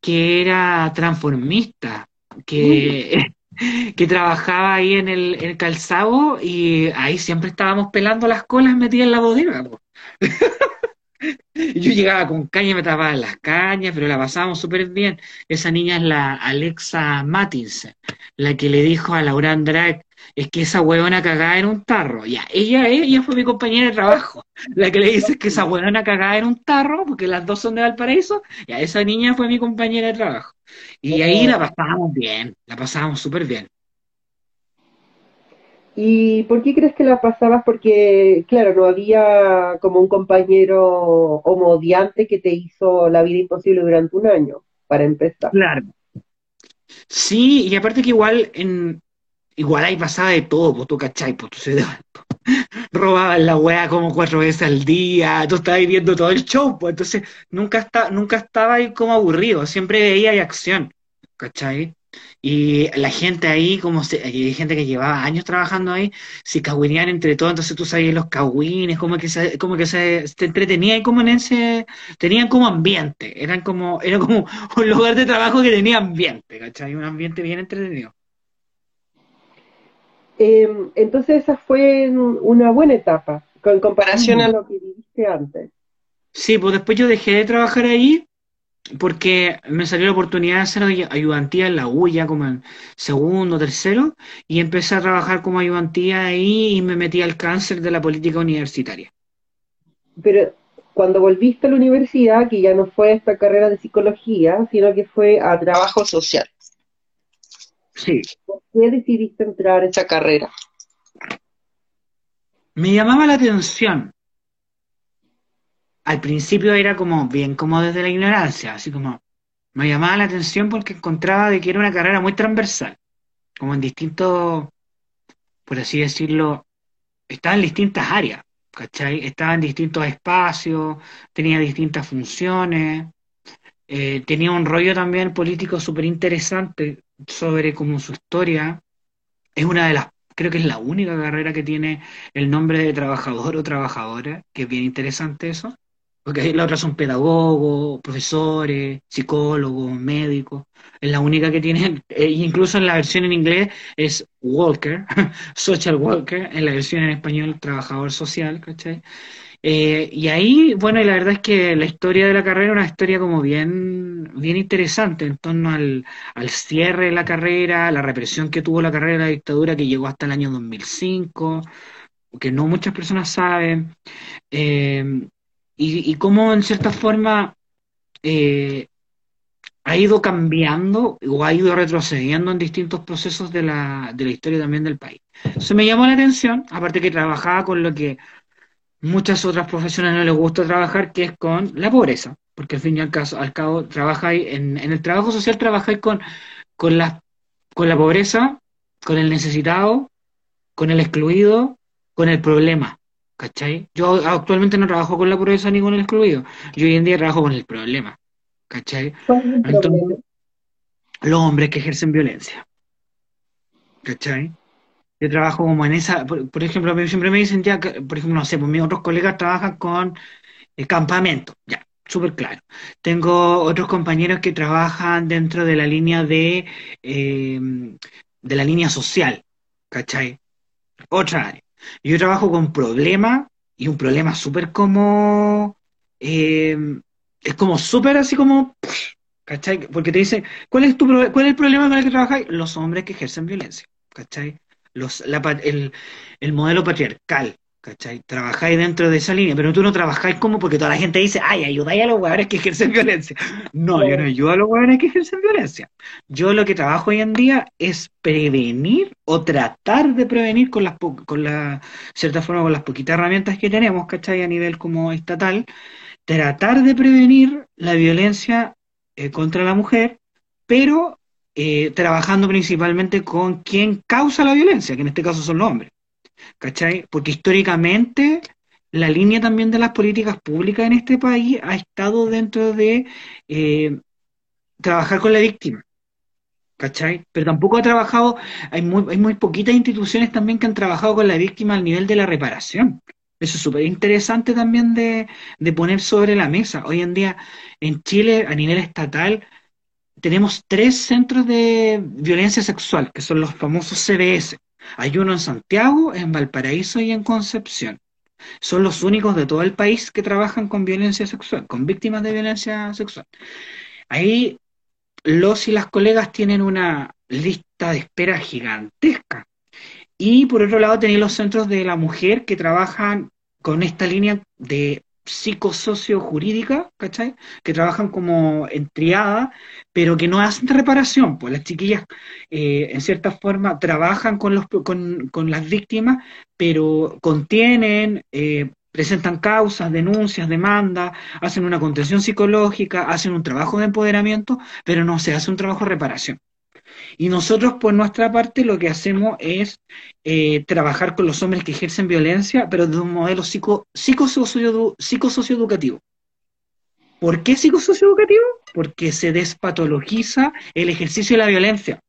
que era transformista, que, [LAUGHS] que trabajaba ahí en el, en el, calzado y ahí siempre estábamos pelando las colas metidas en la bodega. [LAUGHS] [LAUGHS] Yo llegaba con caña y me tapaba las cañas, pero la pasábamos súper bien. Esa niña es la Alexa Mattinson, la que le dijo a Laura Andrade, es que esa huevona cagada en un tarro. Ya, ella, ella fue mi compañera de trabajo, [LAUGHS] la que le dice que esa huevona cagada en un tarro, porque las dos son de Valparaíso, ya, esa niña fue mi compañera de trabajo. Y ahí la pasábamos bien, la pasábamos súper bien. ¿Y por qué crees que la pasabas? Porque, claro, no había como un compañero homodiante que te hizo la vida imposible durante un año, para empezar. Claro. Sí, y aparte que igual en igual ahí pasaba de todo, pues tú cachai, pues tú se [LAUGHS] robaban la weá como cuatro veces al día, tú estabas viendo todo el show, pues entonces nunca, está, nunca estaba ahí como aburrido, siempre veía hay acción, ¿cachai? Y la gente ahí, como se, hay gente que llevaba años trabajando ahí, se cagüinean entre todos, entonces tú sabías los cagüines, como que se, como que se, se entretenía y como en ese, tenían como ambiente, eran como, era como [LAUGHS] un lugar de trabajo que tenía ambiente, ¿cachai? Un ambiente bien entretenido. Eh, entonces esa fue una buena etapa, con comparación a lo que viviste antes. Sí, pues después yo dejé de trabajar ahí porque me salió la oportunidad de hacer ayudantía en la UYA como en segundo, tercero, y empecé a trabajar como ayudantía ahí y me metí al cáncer de la política universitaria. Pero cuando volviste a la universidad, que ya no fue esta carrera de psicología, sino que fue a trabajo social. Sí. ¿Por qué decidiste entrar a esa carrera? Me llamaba la atención al principio era como bien como desde la ignorancia, así como me llamaba la atención porque encontraba de que era una carrera muy transversal, como en distintos, por así decirlo, estaba en distintas áreas, ¿cachai? Estaba en distintos espacios, tenía distintas funciones, eh, tenía un rollo también político súper interesante sobre como su historia. Es una de las, creo que es la única carrera que tiene el nombre de trabajador o trabajadora, que es bien interesante eso. Porque las otras son pedagogos, profesores, psicólogos, médicos. Es la única que tiene, [LAUGHS] eh, incluso en la versión en inglés es worker, [LAUGHS] social worker, en la versión en español trabajador social, ¿cachai? Eh, y ahí, bueno, y la verdad es que la historia de la carrera es una historia como bien, bien interesante en torno al, al cierre de la carrera, la represión que tuvo la carrera de la dictadura que llegó hasta el año 2005, que no muchas personas saben. Eh, y, y cómo en cierta forma eh, ha ido cambiando o ha ido retrocediendo en distintos procesos de la, de la historia también del país. Eso me llamó la atención, aparte que trabajaba con lo que muchas otras profesiones no les gusta trabajar, que es con la pobreza, porque al fin y al, caso, al cabo trabajáis en, en el trabajo social trabajáis con, con, la, con la pobreza, con el necesitado, con el excluido, con el problema. ¿Cachai? Yo actualmente no trabajo con la pobreza ni con el excluido. Yo hoy en día trabajo con el problema. ¿Cachai? ¿Cuál es el Entonces, problema? los hombres que ejercen violencia. ¿Cachai? Yo trabajo como en esa, por, ejemplo, siempre me dicen ya, por ejemplo, no sé, pues mis otros colegas trabajan con el campamento, ya, súper claro. Tengo otros compañeros que trabajan dentro de la línea de, eh, de la línea social, ¿cachai? Otra área. Yo trabajo con problemas y un problema súper como, eh, es como súper así como, ¿cachai? Porque te dice, ¿cuál es, tu, ¿cuál es el problema con el que trabajas? Los hombres que ejercen violencia, ¿cachai? Los, el, el modelo patriarcal, ¿cachai? Trabajáis dentro de esa línea, pero tú no trabajáis como porque toda la gente dice, ay, ayudáis a los huevones que ejercen violencia. No, yo no ayudo a los huevones que ejercen violencia. Yo lo que trabajo hoy en día es prevenir o tratar de prevenir con las, con la, cierta forma, con las poquitas herramientas que tenemos, ¿cachai? A nivel como estatal, tratar de prevenir la violencia eh, contra la mujer, pero eh, trabajando principalmente con quien causa la violencia, que en este caso son los hombres. ¿Cachai? Porque históricamente la línea también de las políticas públicas en este país ha estado dentro de eh, trabajar con la víctima. ¿Cachai? Pero tampoco ha trabajado, hay muy, hay muy poquitas instituciones también que han trabajado con la víctima al nivel de la reparación. Eso es súper interesante también de, de, poner sobre la mesa. Hoy en día en Chile, a nivel estatal, tenemos tres centros de violencia sexual, que son los famosos CBS, hay uno en Santiago, en Valparaíso y en Concepción. Son los únicos de todo el país que trabajan con violencia sexual, con víctimas de violencia sexual. Ahí los y las colegas tienen una lista de espera gigantesca. Y por otro lado tenéis los centros de la mujer que trabajan con esta línea de psicosocio-jurídica, ¿cachai? Que trabajan como en triada, pero que no hacen reparación, pues las chiquillas eh, en cierta forma trabajan con, los, con, con las víctimas, pero contienen, eh, presentan causas, denuncias, demandas, hacen una contención psicológica, hacen un trabajo de empoderamiento, pero no se hace un trabajo de reparación. Y nosotros, por nuestra parte, lo que hacemos es eh, trabajar con los hombres que ejercen violencia, pero de un modelo psico, psicosocioeducativo. ¿Por qué psicosocioeducativo? Porque se despatologiza el ejercicio de la violencia.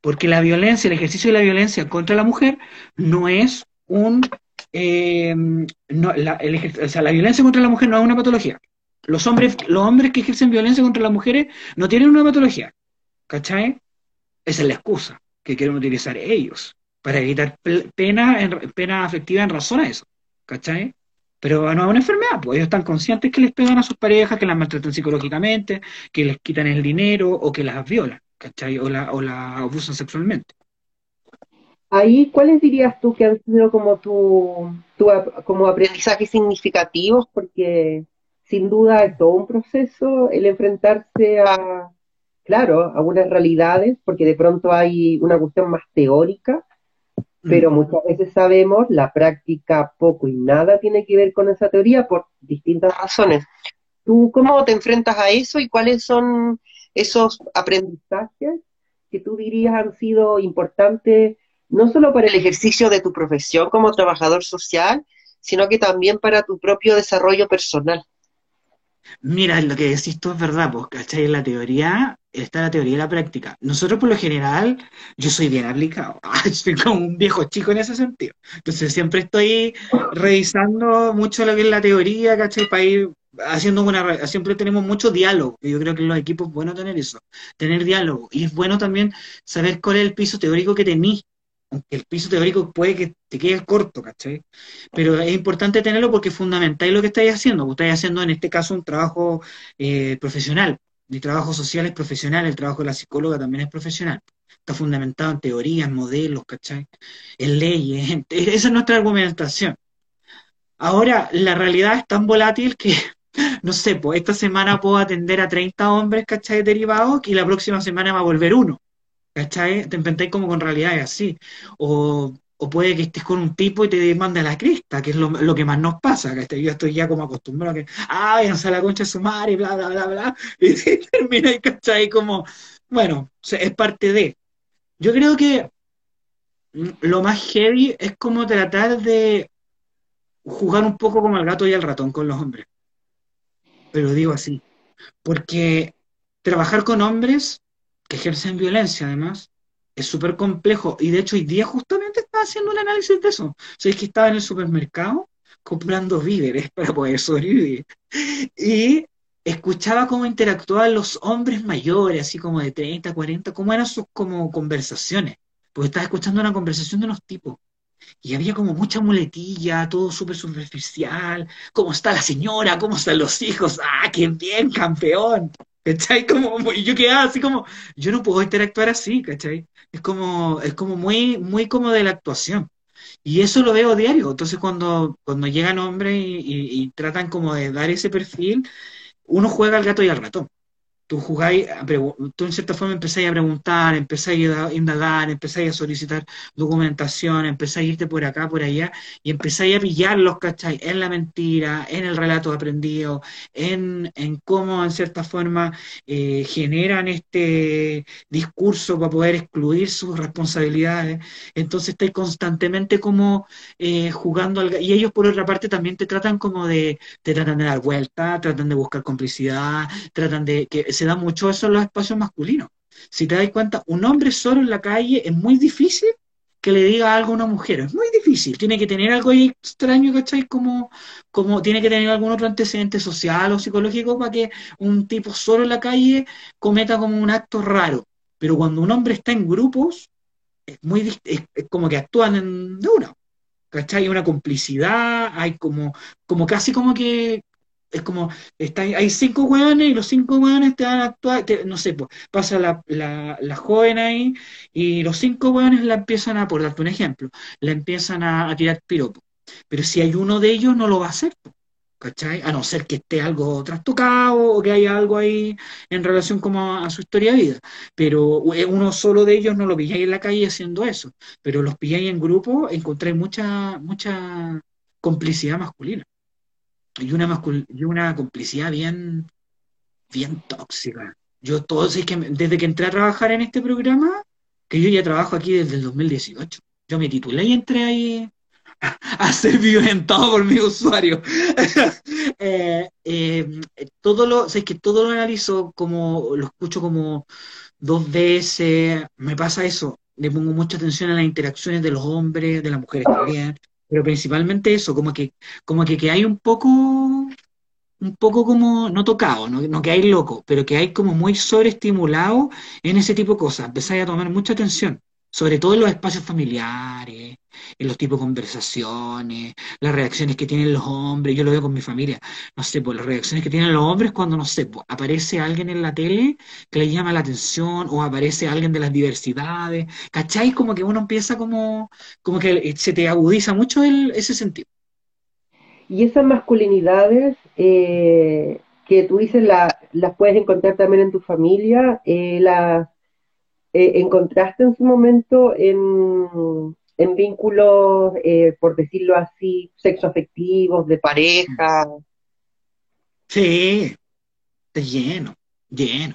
Porque la violencia, el ejercicio de la violencia contra la mujer no es un... Eh, la, o sea, la violencia contra la mujer no es una patología. Los hombres, los hombres que ejercen violencia contra las mujeres no tienen una patología. ¿Cachai? Esa es la excusa que quieren utilizar ellos para evitar pena, en, pena afectiva en razón a eso. ¿Cachai? Pero no es una enfermedad, pues ellos están conscientes que les pegan a sus parejas, que las maltratan psicológicamente, que les quitan el dinero o que las violan, ¿cachai? O la, o la abusan sexualmente. Ahí, ¿cuáles dirías tú que han sido como tu, tu como aprendizajes significativos? Porque sin duda es todo un proceso el enfrentarse a, claro, algunas realidades, porque de pronto hay una cuestión más teórica, pero mm. muchas veces sabemos la práctica poco y nada tiene que ver con esa teoría por distintas razones. ¿Tú cómo te enfrentas a eso y cuáles son esos aprendizajes que tú dirías han sido importantes no solo para el ejercicio de tu profesión como trabajador social, sino que también para tu propio desarrollo personal? Mira, lo que decís tú es verdad, pues, ¿cachai? La teoría está la teoría y la práctica. Nosotros, por lo general, yo soy bien aplicado. [LAUGHS] soy como un viejo chico en ese sentido. Entonces, siempre estoy revisando mucho lo que es la teoría, ¿cachai? Para ir haciendo una. Siempre tenemos mucho diálogo. Yo creo que en los equipos es bueno tener eso, tener diálogo. Y es bueno también saber cuál es el piso teórico que tenís. Aunque el piso teórico puede que te quede corto, ¿cachai? Pero es importante tenerlo porque es fundamental lo que estáis haciendo. Estáis haciendo en este caso un trabajo eh, profesional mi trabajo social es profesional, el trabajo de la psicóloga también es profesional. Está fundamentado en teorías, modelos, ¿cachai? En leyes. esa es nuestra argumentación. Ahora, la realidad es tan volátil que, [LAUGHS] no sé, pues esta semana puedo atender a 30 hombres, ¿cachai? Derivados y la próxima semana va a volver uno. ¿Cachai? Te inventáis como con realidades así. O o puede que estés con un tipo y te mande a la cresta, que es lo, que más nos pasa, que yo estoy ya como acostumbrado a que, ah, váyanse a la concha de su madre, y bla, bla, bla, bla, [LAUGHS] y termina y ¿cachai? Como, bueno, es parte de. Yo creo que lo más heavy es como tratar de jugar un poco como el gato y el ratón con los hombres. Pero digo así, porque trabajar con hombres que ejercen violencia además, es súper complejo. Y de hecho hoy día justamente estaba haciendo un análisis de eso. O que estaba en el supermercado comprando víveres [LAUGHS] para poder sobrevivir. Y escuchaba cómo interactuaban los hombres mayores, así como de 30, 40, cómo eran sus como conversaciones. Porque estaba escuchando una conversación de unos tipos. Y había como mucha muletilla, todo súper superficial. ¿Cómo está la señora? ¿Cómo están los hijos? ¡Ah, qué bien, campeón! ¿Cachai? [LAUGHS] Como, y yo quedaba así como, yo no puedo interactuar así, ¿cachai? Es como, es como muy, muy como de la actuación. Y eso lo veo diario. Entonces cuando, cuando llegan hombres y, y tratan como de dar ese perfil, uno juega al gato y al ratón tú jugáis, tú en cierta forma empezáis a preguntar, empezáis a indagar, empezáis a solicitar documentación, empezáis a irte por acá, por allá, y empezáis a pillarlos, ¿cachai? En la mentira, en el relato aprendido, en, en cómo en cierta forma eh, generan este discurso para poder excluir sus responsabilidades. Entonces estáis constantemente como eh, jugando al... Y ellos por otra parte también te tratan como de, te tratan de dar vuelta, tratan de buscar complicidad, tratan de que se da mucho eso en los espacios masculinos. Si te das cuenta, un hombre solo en la calle es muy difícil que le diga algo a una mujer, es muy difícil, tiene que tener algo extraño, ¿cachai? Como, como tiene que tener algún otro antecedente social o psicológico para que un tipo solo en la calle cometa como un acto raro. Pero cuando un hombre está en grupos, es muy es, como que actúan en, de. ¿Cachai? Hay una complicidad, hay como, como casi como que, es como, está, hay cinco hueones y los cinco hueones te van a actuar, no sé, pues, pasa la, la, joven ahí y los cinco hueones la empiezan a, por darte un ejemplo, la empiezan a, tirar piropo. Pero si hay uno de ellos, no lo va a hacer, ¿cachai? A no ser que esté algo trastocado o que haya algo ahí en relación como a, su historia de vida. Pero eh, uno solo de ellos no lo pilláis en la calle haciendo eso. Pero los pilláis en grupo, encontráis mucha, mucha complicidad masculina y una, y una complicidad bien, bien tóxica. Yo todo, es que desde que entré a trabajar en este programa, que yo ya trabajo aquí desde el 2018, yo me titulé y entré ahí a, ser violentado por mi usuario. [LAUGHS] Eh, eh, todo lo, es que todo lo analizo como, lo escucho como dos veces, me pasa eso, le pongo mucha atención a las interacciones de los hombres, de las mujeres también, pero principalmente eso, como que, como que, que hay un poco, un poco como, no tocado, no, no que hay loco, pero que hay como muy sobreestimulado en ese tipo de cosas. Empezáis a tomar mucha atención sobre todo en los espacios familiares, en los tipos de conversaciones, las reacciones que tienen los hombres, yo lo veo con mi familia, no sé, pues las reacciones que tienen los hombres cuando, no sé, pues, aparece alguien en la tele que le llama la atención o aparece alguien de las diversidades, ¿cachai? Como que uno empieza como, como que se te agudiza mucho ese sentido. Y esas masculinidades eh, que tú dices las puedes encontrar también en tu familia, eh, las eh, encontraste en su momento en, vínculos, eh, por decirlo así, sexoafectivos, de pareja. Sí, lleno, lleno.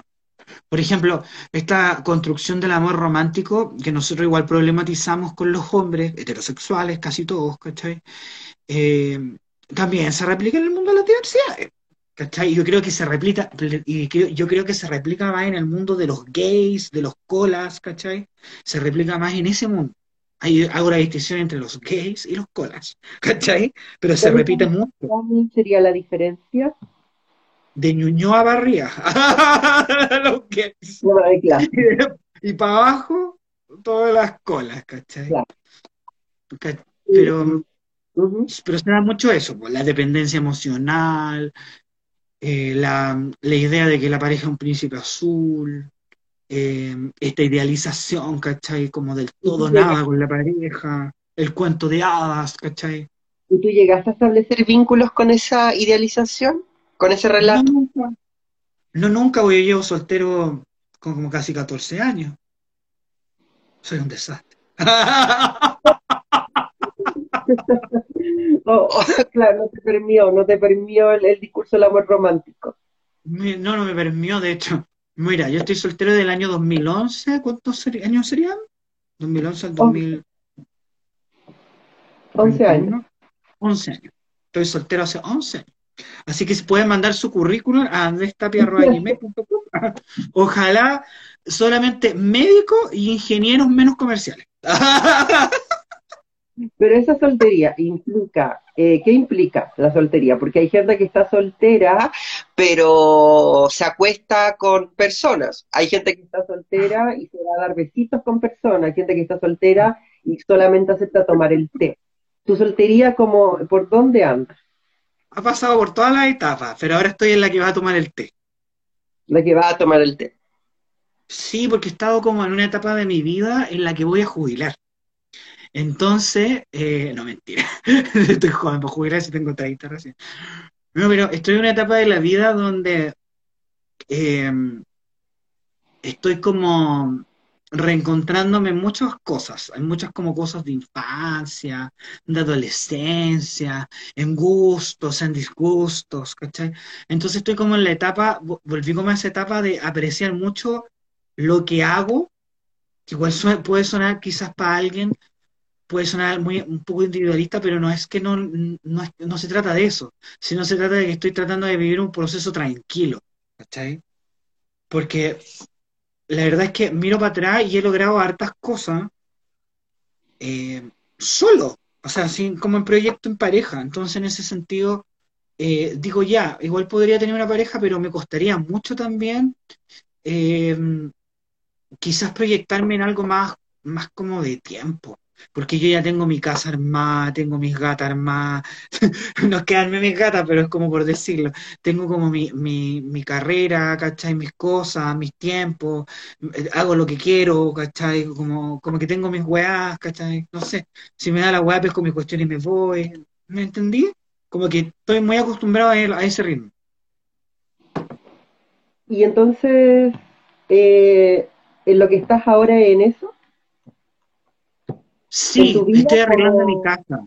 Por ejemplo, esta construcción del amor romántico, que nosotros igual problematizamos con los hombres heterosexuales, casi todos, ¿cachai? Eh, también se replica en el mundo de las diversidades. ¿Cachai? Yo creo que se replica, y yo creo que se replica más en el mundo de los gays, de los colas, ¿cachai? Se replica más en ese mundo. Hay, hago la distinción entre los gays y los colas, [LAUGHS] ¿cachai? Pero se repite mucho. ¿Cuál sería la diferencia? De Ñuñoa a Barría. [LAUGHS] los gays. y, para abajo, todas las colas, ¿cachai? Pero, pero se da mucho eso, pues, la dependencia emocional, eh, la, idea de que la pareja es un príncipe azul, eh, esta idealización, ¿cachai? Como del todo nada con la pareja, el cuento de hadas, ¿cachai? ¿Y tú llegaste a establecer vínculos con esa idealización? ¿Con ese relato? No, nunca, no, nunca yo llevo soltero con como casi 14 años. Soy un desastre. [LAUGHS] [LAUGHS] Oh, claro, no te permió, no te permió el, discurso del amor romántico. No, no me permió, de hecho. Mira, yo estoy soltero del año 2011, ¿cuántos años serían? 2011 al 2000. 11 años. 11 años. Estoy soltero hace 11 años. Así que se pueden mandar su currículum a andrestapia.com. [LAUGHS] Ojalá solamente médicos y ingenieros menos comerciales. [LAUGHS] Pero esa soltería implica, eh, ¿qué implica la soltería? Porque hay gente que está soltera, pero se acuesta con personas. Hay gente que está soltera y se va a dar besitos con personas. Hay gente que está soltera y solamente acepta tomar el té. ¿Tu soltería como, por dónde andas? Ha pasado por todas las etapas, pero ahora estoy en la que va a tomar el té. La que va a tomar el té. Sí, porque he estado como en una etapa de mi vida en la que voy a jubilar. Entonces, eh, no mentira, [LAUGHS] estoy joven para jubilar si tengo 30 recién. No, pero estoy en una etapa de la vida donde eh, estoy como reencontrándome en muchas cosas, hay muchas como cosas de infancia, de adolescencia, en gustos, en disgustos, ¿cachai? Entonces estoy como en la etapa, volví como a esa etapa de apreciar mucho lo que hago, que igual puede sonar quizás para alguien, puede sonar muy, un poco individualista, pero no es que no, no, no se trata de eso, sino se trata de que estoy tratando de vivir un proceso tranquilo, ¿cachai? Porque la verdad es que miro para atrás y he logrado hartas cosas eh, solo, o sea, sin, como en proyecto en pareja. Entonces, en ese sentido, eh, digo ya, igual podría tener una pareja, pero me costaría mucho también eh, quizás proyectarme en algo más, más como de tiempo porque yo ya tengo mi casa armada, tengo mis gatas armadas, [LAUGHS] no quedarme mis gatas, pero es como por decirlo, tengo como mi, mi, mi carrera, ¿cachai? Mis cosas, mis tiempos, eh, hago lo que quiero, ¿cachai? Como, como que tengo mis weas, ¿cachai? No sé, si me da la wea, con mis cuestiones y me voy, ¿me entendí? Como que estoy muy acostumbrado a, ese ritmo. Y entonces, eh, ¿en lo que estás ahora en eso? Sí, estoy arreglando mi casa.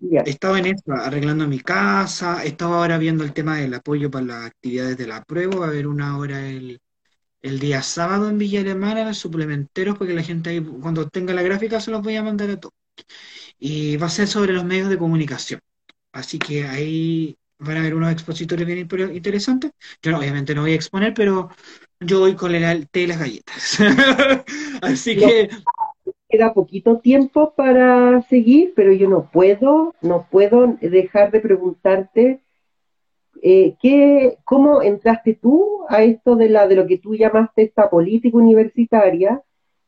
He estado en eso, arreglando mi casa, he estado ahora viendo el tema del apoyo para las actividades de la prueba, va a haber una hora el, día sábado en Villa Alemana, suplementeros, porque la gente ahí, cuando tenga la gráfica se los voy a mandar a todos. Y va a ser sobre los medios de comunicación. Así que ahí van a haber unos expositores bien interesantes. Yo obviamente no voy a exponer, pero yo voy con el té y las galletas. [LAUGHS] Así que queda poquito tiempo para seguir, pero yo no puedo, no puedo dejar de preguntarte eh, ¿qué, ¿cómo entraste tú a esto de, la, de lo que tú llamaste esta política universitaria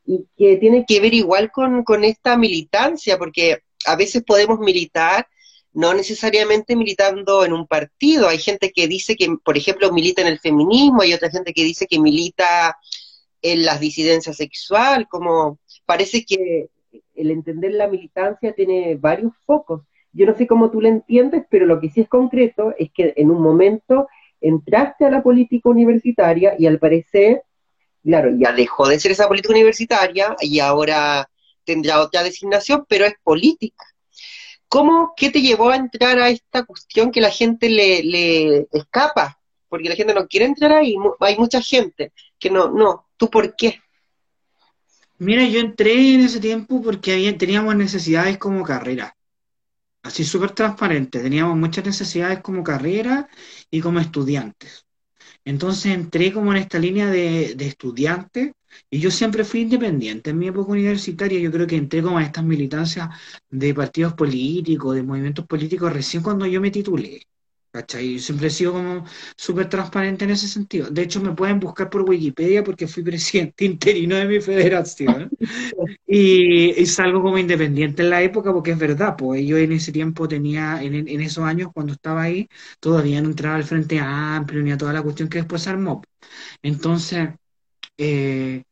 y que tiene que ver igual con, con esta militancia? Porque a veces podemos militar no necesariamente militando en un partido. Hay gente que dice que, por ejemplo, milita en el feminismo, hay otra gente que dice que milita en las disidencias sexual, como parece que el entender la militancia tiene varios focos. Yo no sé cómo tú lo entiendes, pero lo que sí es concreto es que en un momento entraste a la política universitaria y al parecer, claro, ya dejó de ser esa política universitaria y ahora tendrá otra designación, pero es política. ¿Cómo, qué te llevó a entrar a esta cuestión que la gente le, le escapa? Porque la gente no quiere entrar ahí, hay mucha gente que no, no, ¿tú por qué? Mira, yo entré en ese tiempo porque teníamos necesidades como carrera. Así súper transparente. Teníamos muchas necesidades como carrera y como estudiantes. Entonces entré como en esta línea de, de estudiante y yo siempre fui independiente. En mi época universitaria yo creo que entré como en estas militancias de partidos políticos, de movimientos políticos recién cuando yo me titulé. ¿Cachai? Siempre he sido como súper transparente en ese sentido. De hecho, me pueden buscar por Wikipedia porque fui presidente [LAUGHS] interino de mi federación. y, salgo como independiente en la época porque es verdad, pues yo en ese tiempo tenía, en, esos años cuando estaba ahí, todavía no entraba al Frente Amplio ni a toda la cuestión que después armó. Entonces, eh,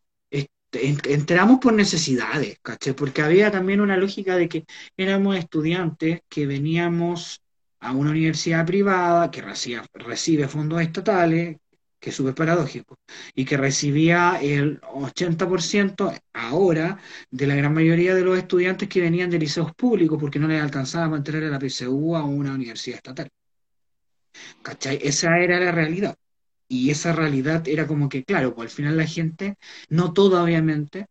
entramos por necesidades, ¿cachai? Porque había también una lógica de que éramos estudiantes que veníamos a una universidad privada que recibe, fondos estatales, que es súper paradójico, y que recibía el 80% ahora de la gran mayoría de los estudiantes que venían de liceos públicos porque no les alcanzaba a mantener la PCU a una universidad estatal. ¿Cachai? Esa era la realidad. Y esa realidad era como que, claro, pues al final la gente, no toda obviamente,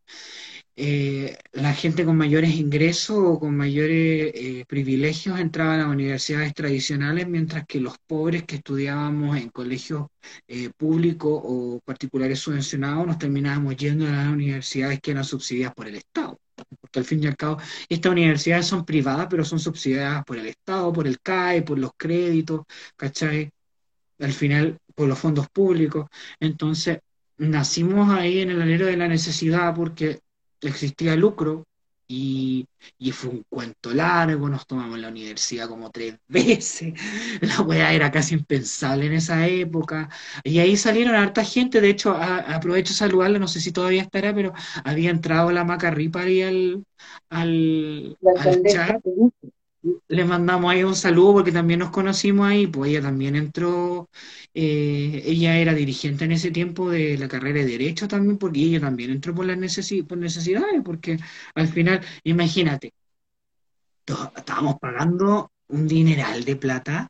eh, la gente con mayores ingresos o con mayores eh, privilegios entraba a universidades tradicionales, mientras que los pobres que estudiábamos en colegios eh, públicos o particulares subvencionados nos terminábamos yendo a las universidades que eran subsidiadas por el Estado. Porque al fin y al cabo, estas universidades son privadas, pero son subsidiadas por el Estado, por el CAE, por los créditos, ¿cachai? Al final, por los fondos públicos. Entonces, nacimos ahí en el alero de la necesidad porque existía lucro y, fue un cuento largo, nos tomamos la universidad como tres [LAUGHS] veces, la weá era casi impensable en esa época, y ahí salieron harta gente, de hecho aprovecho saludarla, no sé si todavía estará, pero había entrado la Macarripa ahí al, al, al chat, le mandamos ahí un saludo porque también nos conocimos ahí, pues ella también entró, eh, ella era dirigente en ese tiempo de la carrera de Derecho también, porque ella también entró por las por necesidades, porque al final, imagínate, estábamos pagando un dineral de plata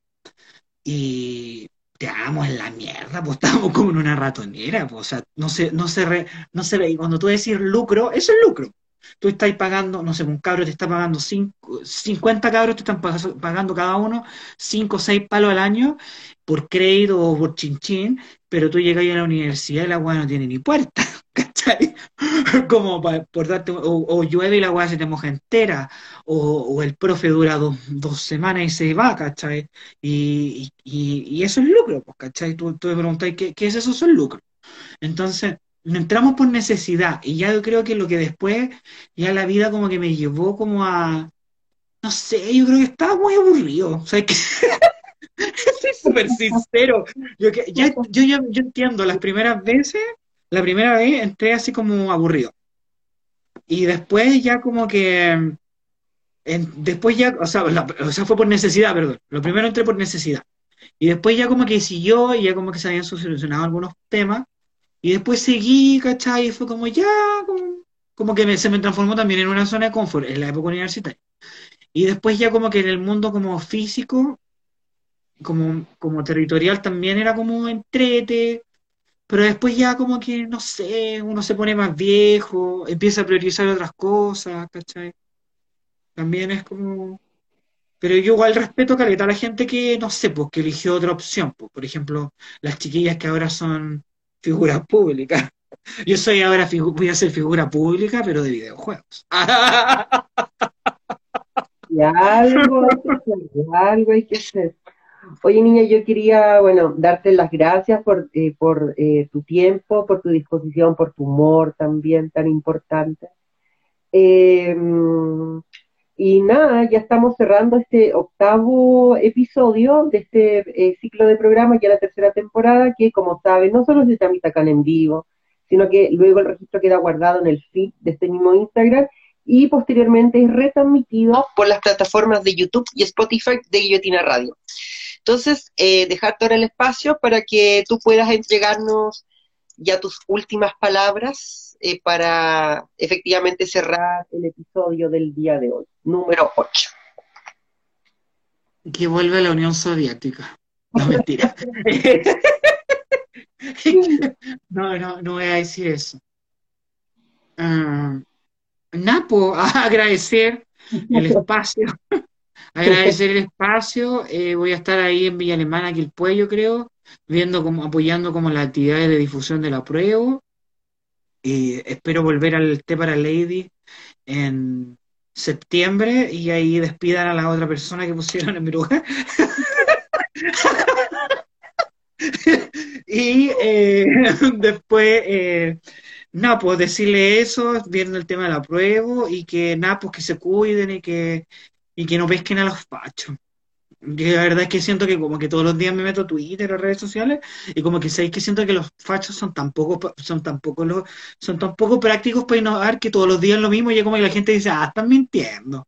y estábamos en la mierda, pues estábamos como en una ratonera, pues, o sea, no se, no se, no se ve, cuando tú decís lucro, eso es lucro tú estás pagando, no sé, un cabro te está pagando cinco, 50 cabros te están pagando cada uno 5 o 6 palos al año por crédito o por chinchín, pero tú llegas a la universidad y la agua no tiene ni puerta, [LAUGHS] ¿cachai? Como por darte, o, llueve y la agua se te moja entera, o, el profe dura dos, semanas y se va, ¿cachai? Y, y, eso es lucro, pues, ¿cachai? Tú, tú te preguntas, ¿qué, ¿qué es eso? Son lucro. Entonces, entramos por necesidad y ya yo creo que lo que después ya la vida como que me llevó como a no sé, yo creo que estaba muy aburrido, o sea, que soy [LAUGHS] súper sincero. Yo, ya, yo, yo, entiendo, las primeras veces, la primera vez entré así como aburrido. Y después ya como que, después ya, o sea, o sea, fue por necesidad, perdón. Lo primero entré por necesidad. Y después ya como que siguió y ya como que se habían solucionado algunos temas. Y después seguí, ¿cachai? Y fue como ya, como, que se me transformó también en una zona de confort en la época universitaria. Y después ya como que en el mundo como físico, como, como territorial también era como entrete, pero después ya como que, no sé, uno se pone más viejo, empieza a priorizar otras cosas, ¿cachai? También es como... Pero yo igual respeto a la gente que, no sé, pues que eligió otra opción. Pues, por ejemplo, las chiquillas que ahora son figura pública. [LAUGHS] Yo soy ahora, voy a ser figura pública, pero de videojuegos. [LAUGHS] Y algo algo hay que hacer. Oye, niña, yo quería, bueno, darte las gracias por, eh, por eh, tu tiempo, por tu disposición, por tu humor también tan importante. Eh, y nada, ya estamos cerrando este octavo episodio de este eh, ciclo de programas, ya la tercera temporada, que como saben, no solo se transmite acá en vivo, sino que luego el registro queda guardado en el feed de este mismo Instagram y posteriormente es retransmitido por las plataformas de YouTube y Spotify de Guillotina Radio. Entonces, eh, dejarte ahora el espacio para que tú puedas entregarnos ya tus últimas palabras eh, para efectivamente cerrar el episodio del día de hoy, número 8. Que vuelve la Unión Soviética. No, mentira. [LAUGHS] no, no, no voy a decir eso. Uh, Napo, [LAUGHS] agradecer el espacio. Agradecer el espacio. Eh, voy a estar ahí en Villa Alemana, aquí el Puello, creo, viendo como, apoyando como las actividades de difusión de la prueba. Y espero volver al té para Lady en septiembre y ahí despidan a la otra persona que pusieron en mi lugar. [LAUGHS] y eh, [LAUGHS] después, eh, nada, pues decirle eso, viendo el tema de la prueba y que nada, pues que se cuiden y que, y que no pesquen a los pachos la verdad es que siento que como que todos los días me meto a Twitter o redes sociales y como que sabéis que siento que los fachos son tan poco, son tan poco los, son tan poco prácticos para innovar que todos los días lo mismo y es como que la gente dice, ah, están mintiendo.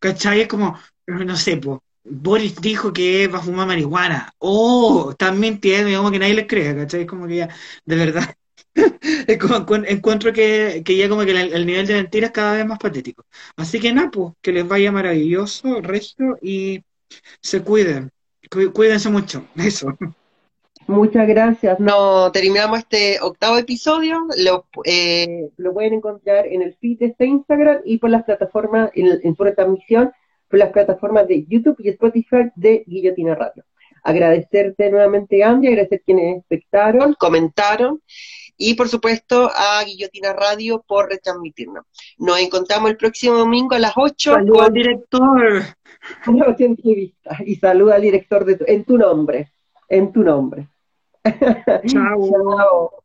¿Cachai? Es como, no sé, pues, Boris dijo que va a fumar marihuana. Oh, están mintiendo y como que nadie les cree, ¿cachai? Es como que ya, de verdad. [LAUGHS] encuentro que, que, ya como que el, nivel de mentiras es cada vez más patético. Así que nada, pues, que les vaya maravilloso, resto, y se cuiden, cuídense mucho, [LAUGHS] eso. Muchas gracias. No, terminamos este octavo episodio. Lo, eh, lo pueden encontrar en el feed de este Instagram y por las plataformas, en, en su retransmisión, por las plataformas de YouTube y Spotify de Guillotina Radio. Agradecerte nuevamente, Andy, agradecer quienes espectaron, comentaron y por supuesto a Guillotina Radio por retransmitirnos. Nos encontramos el próximo domingo a las 8. Saludos al director. Y saluda al director de en tu nombre. En tu nombre. Chao. [LAUGHS] Chao.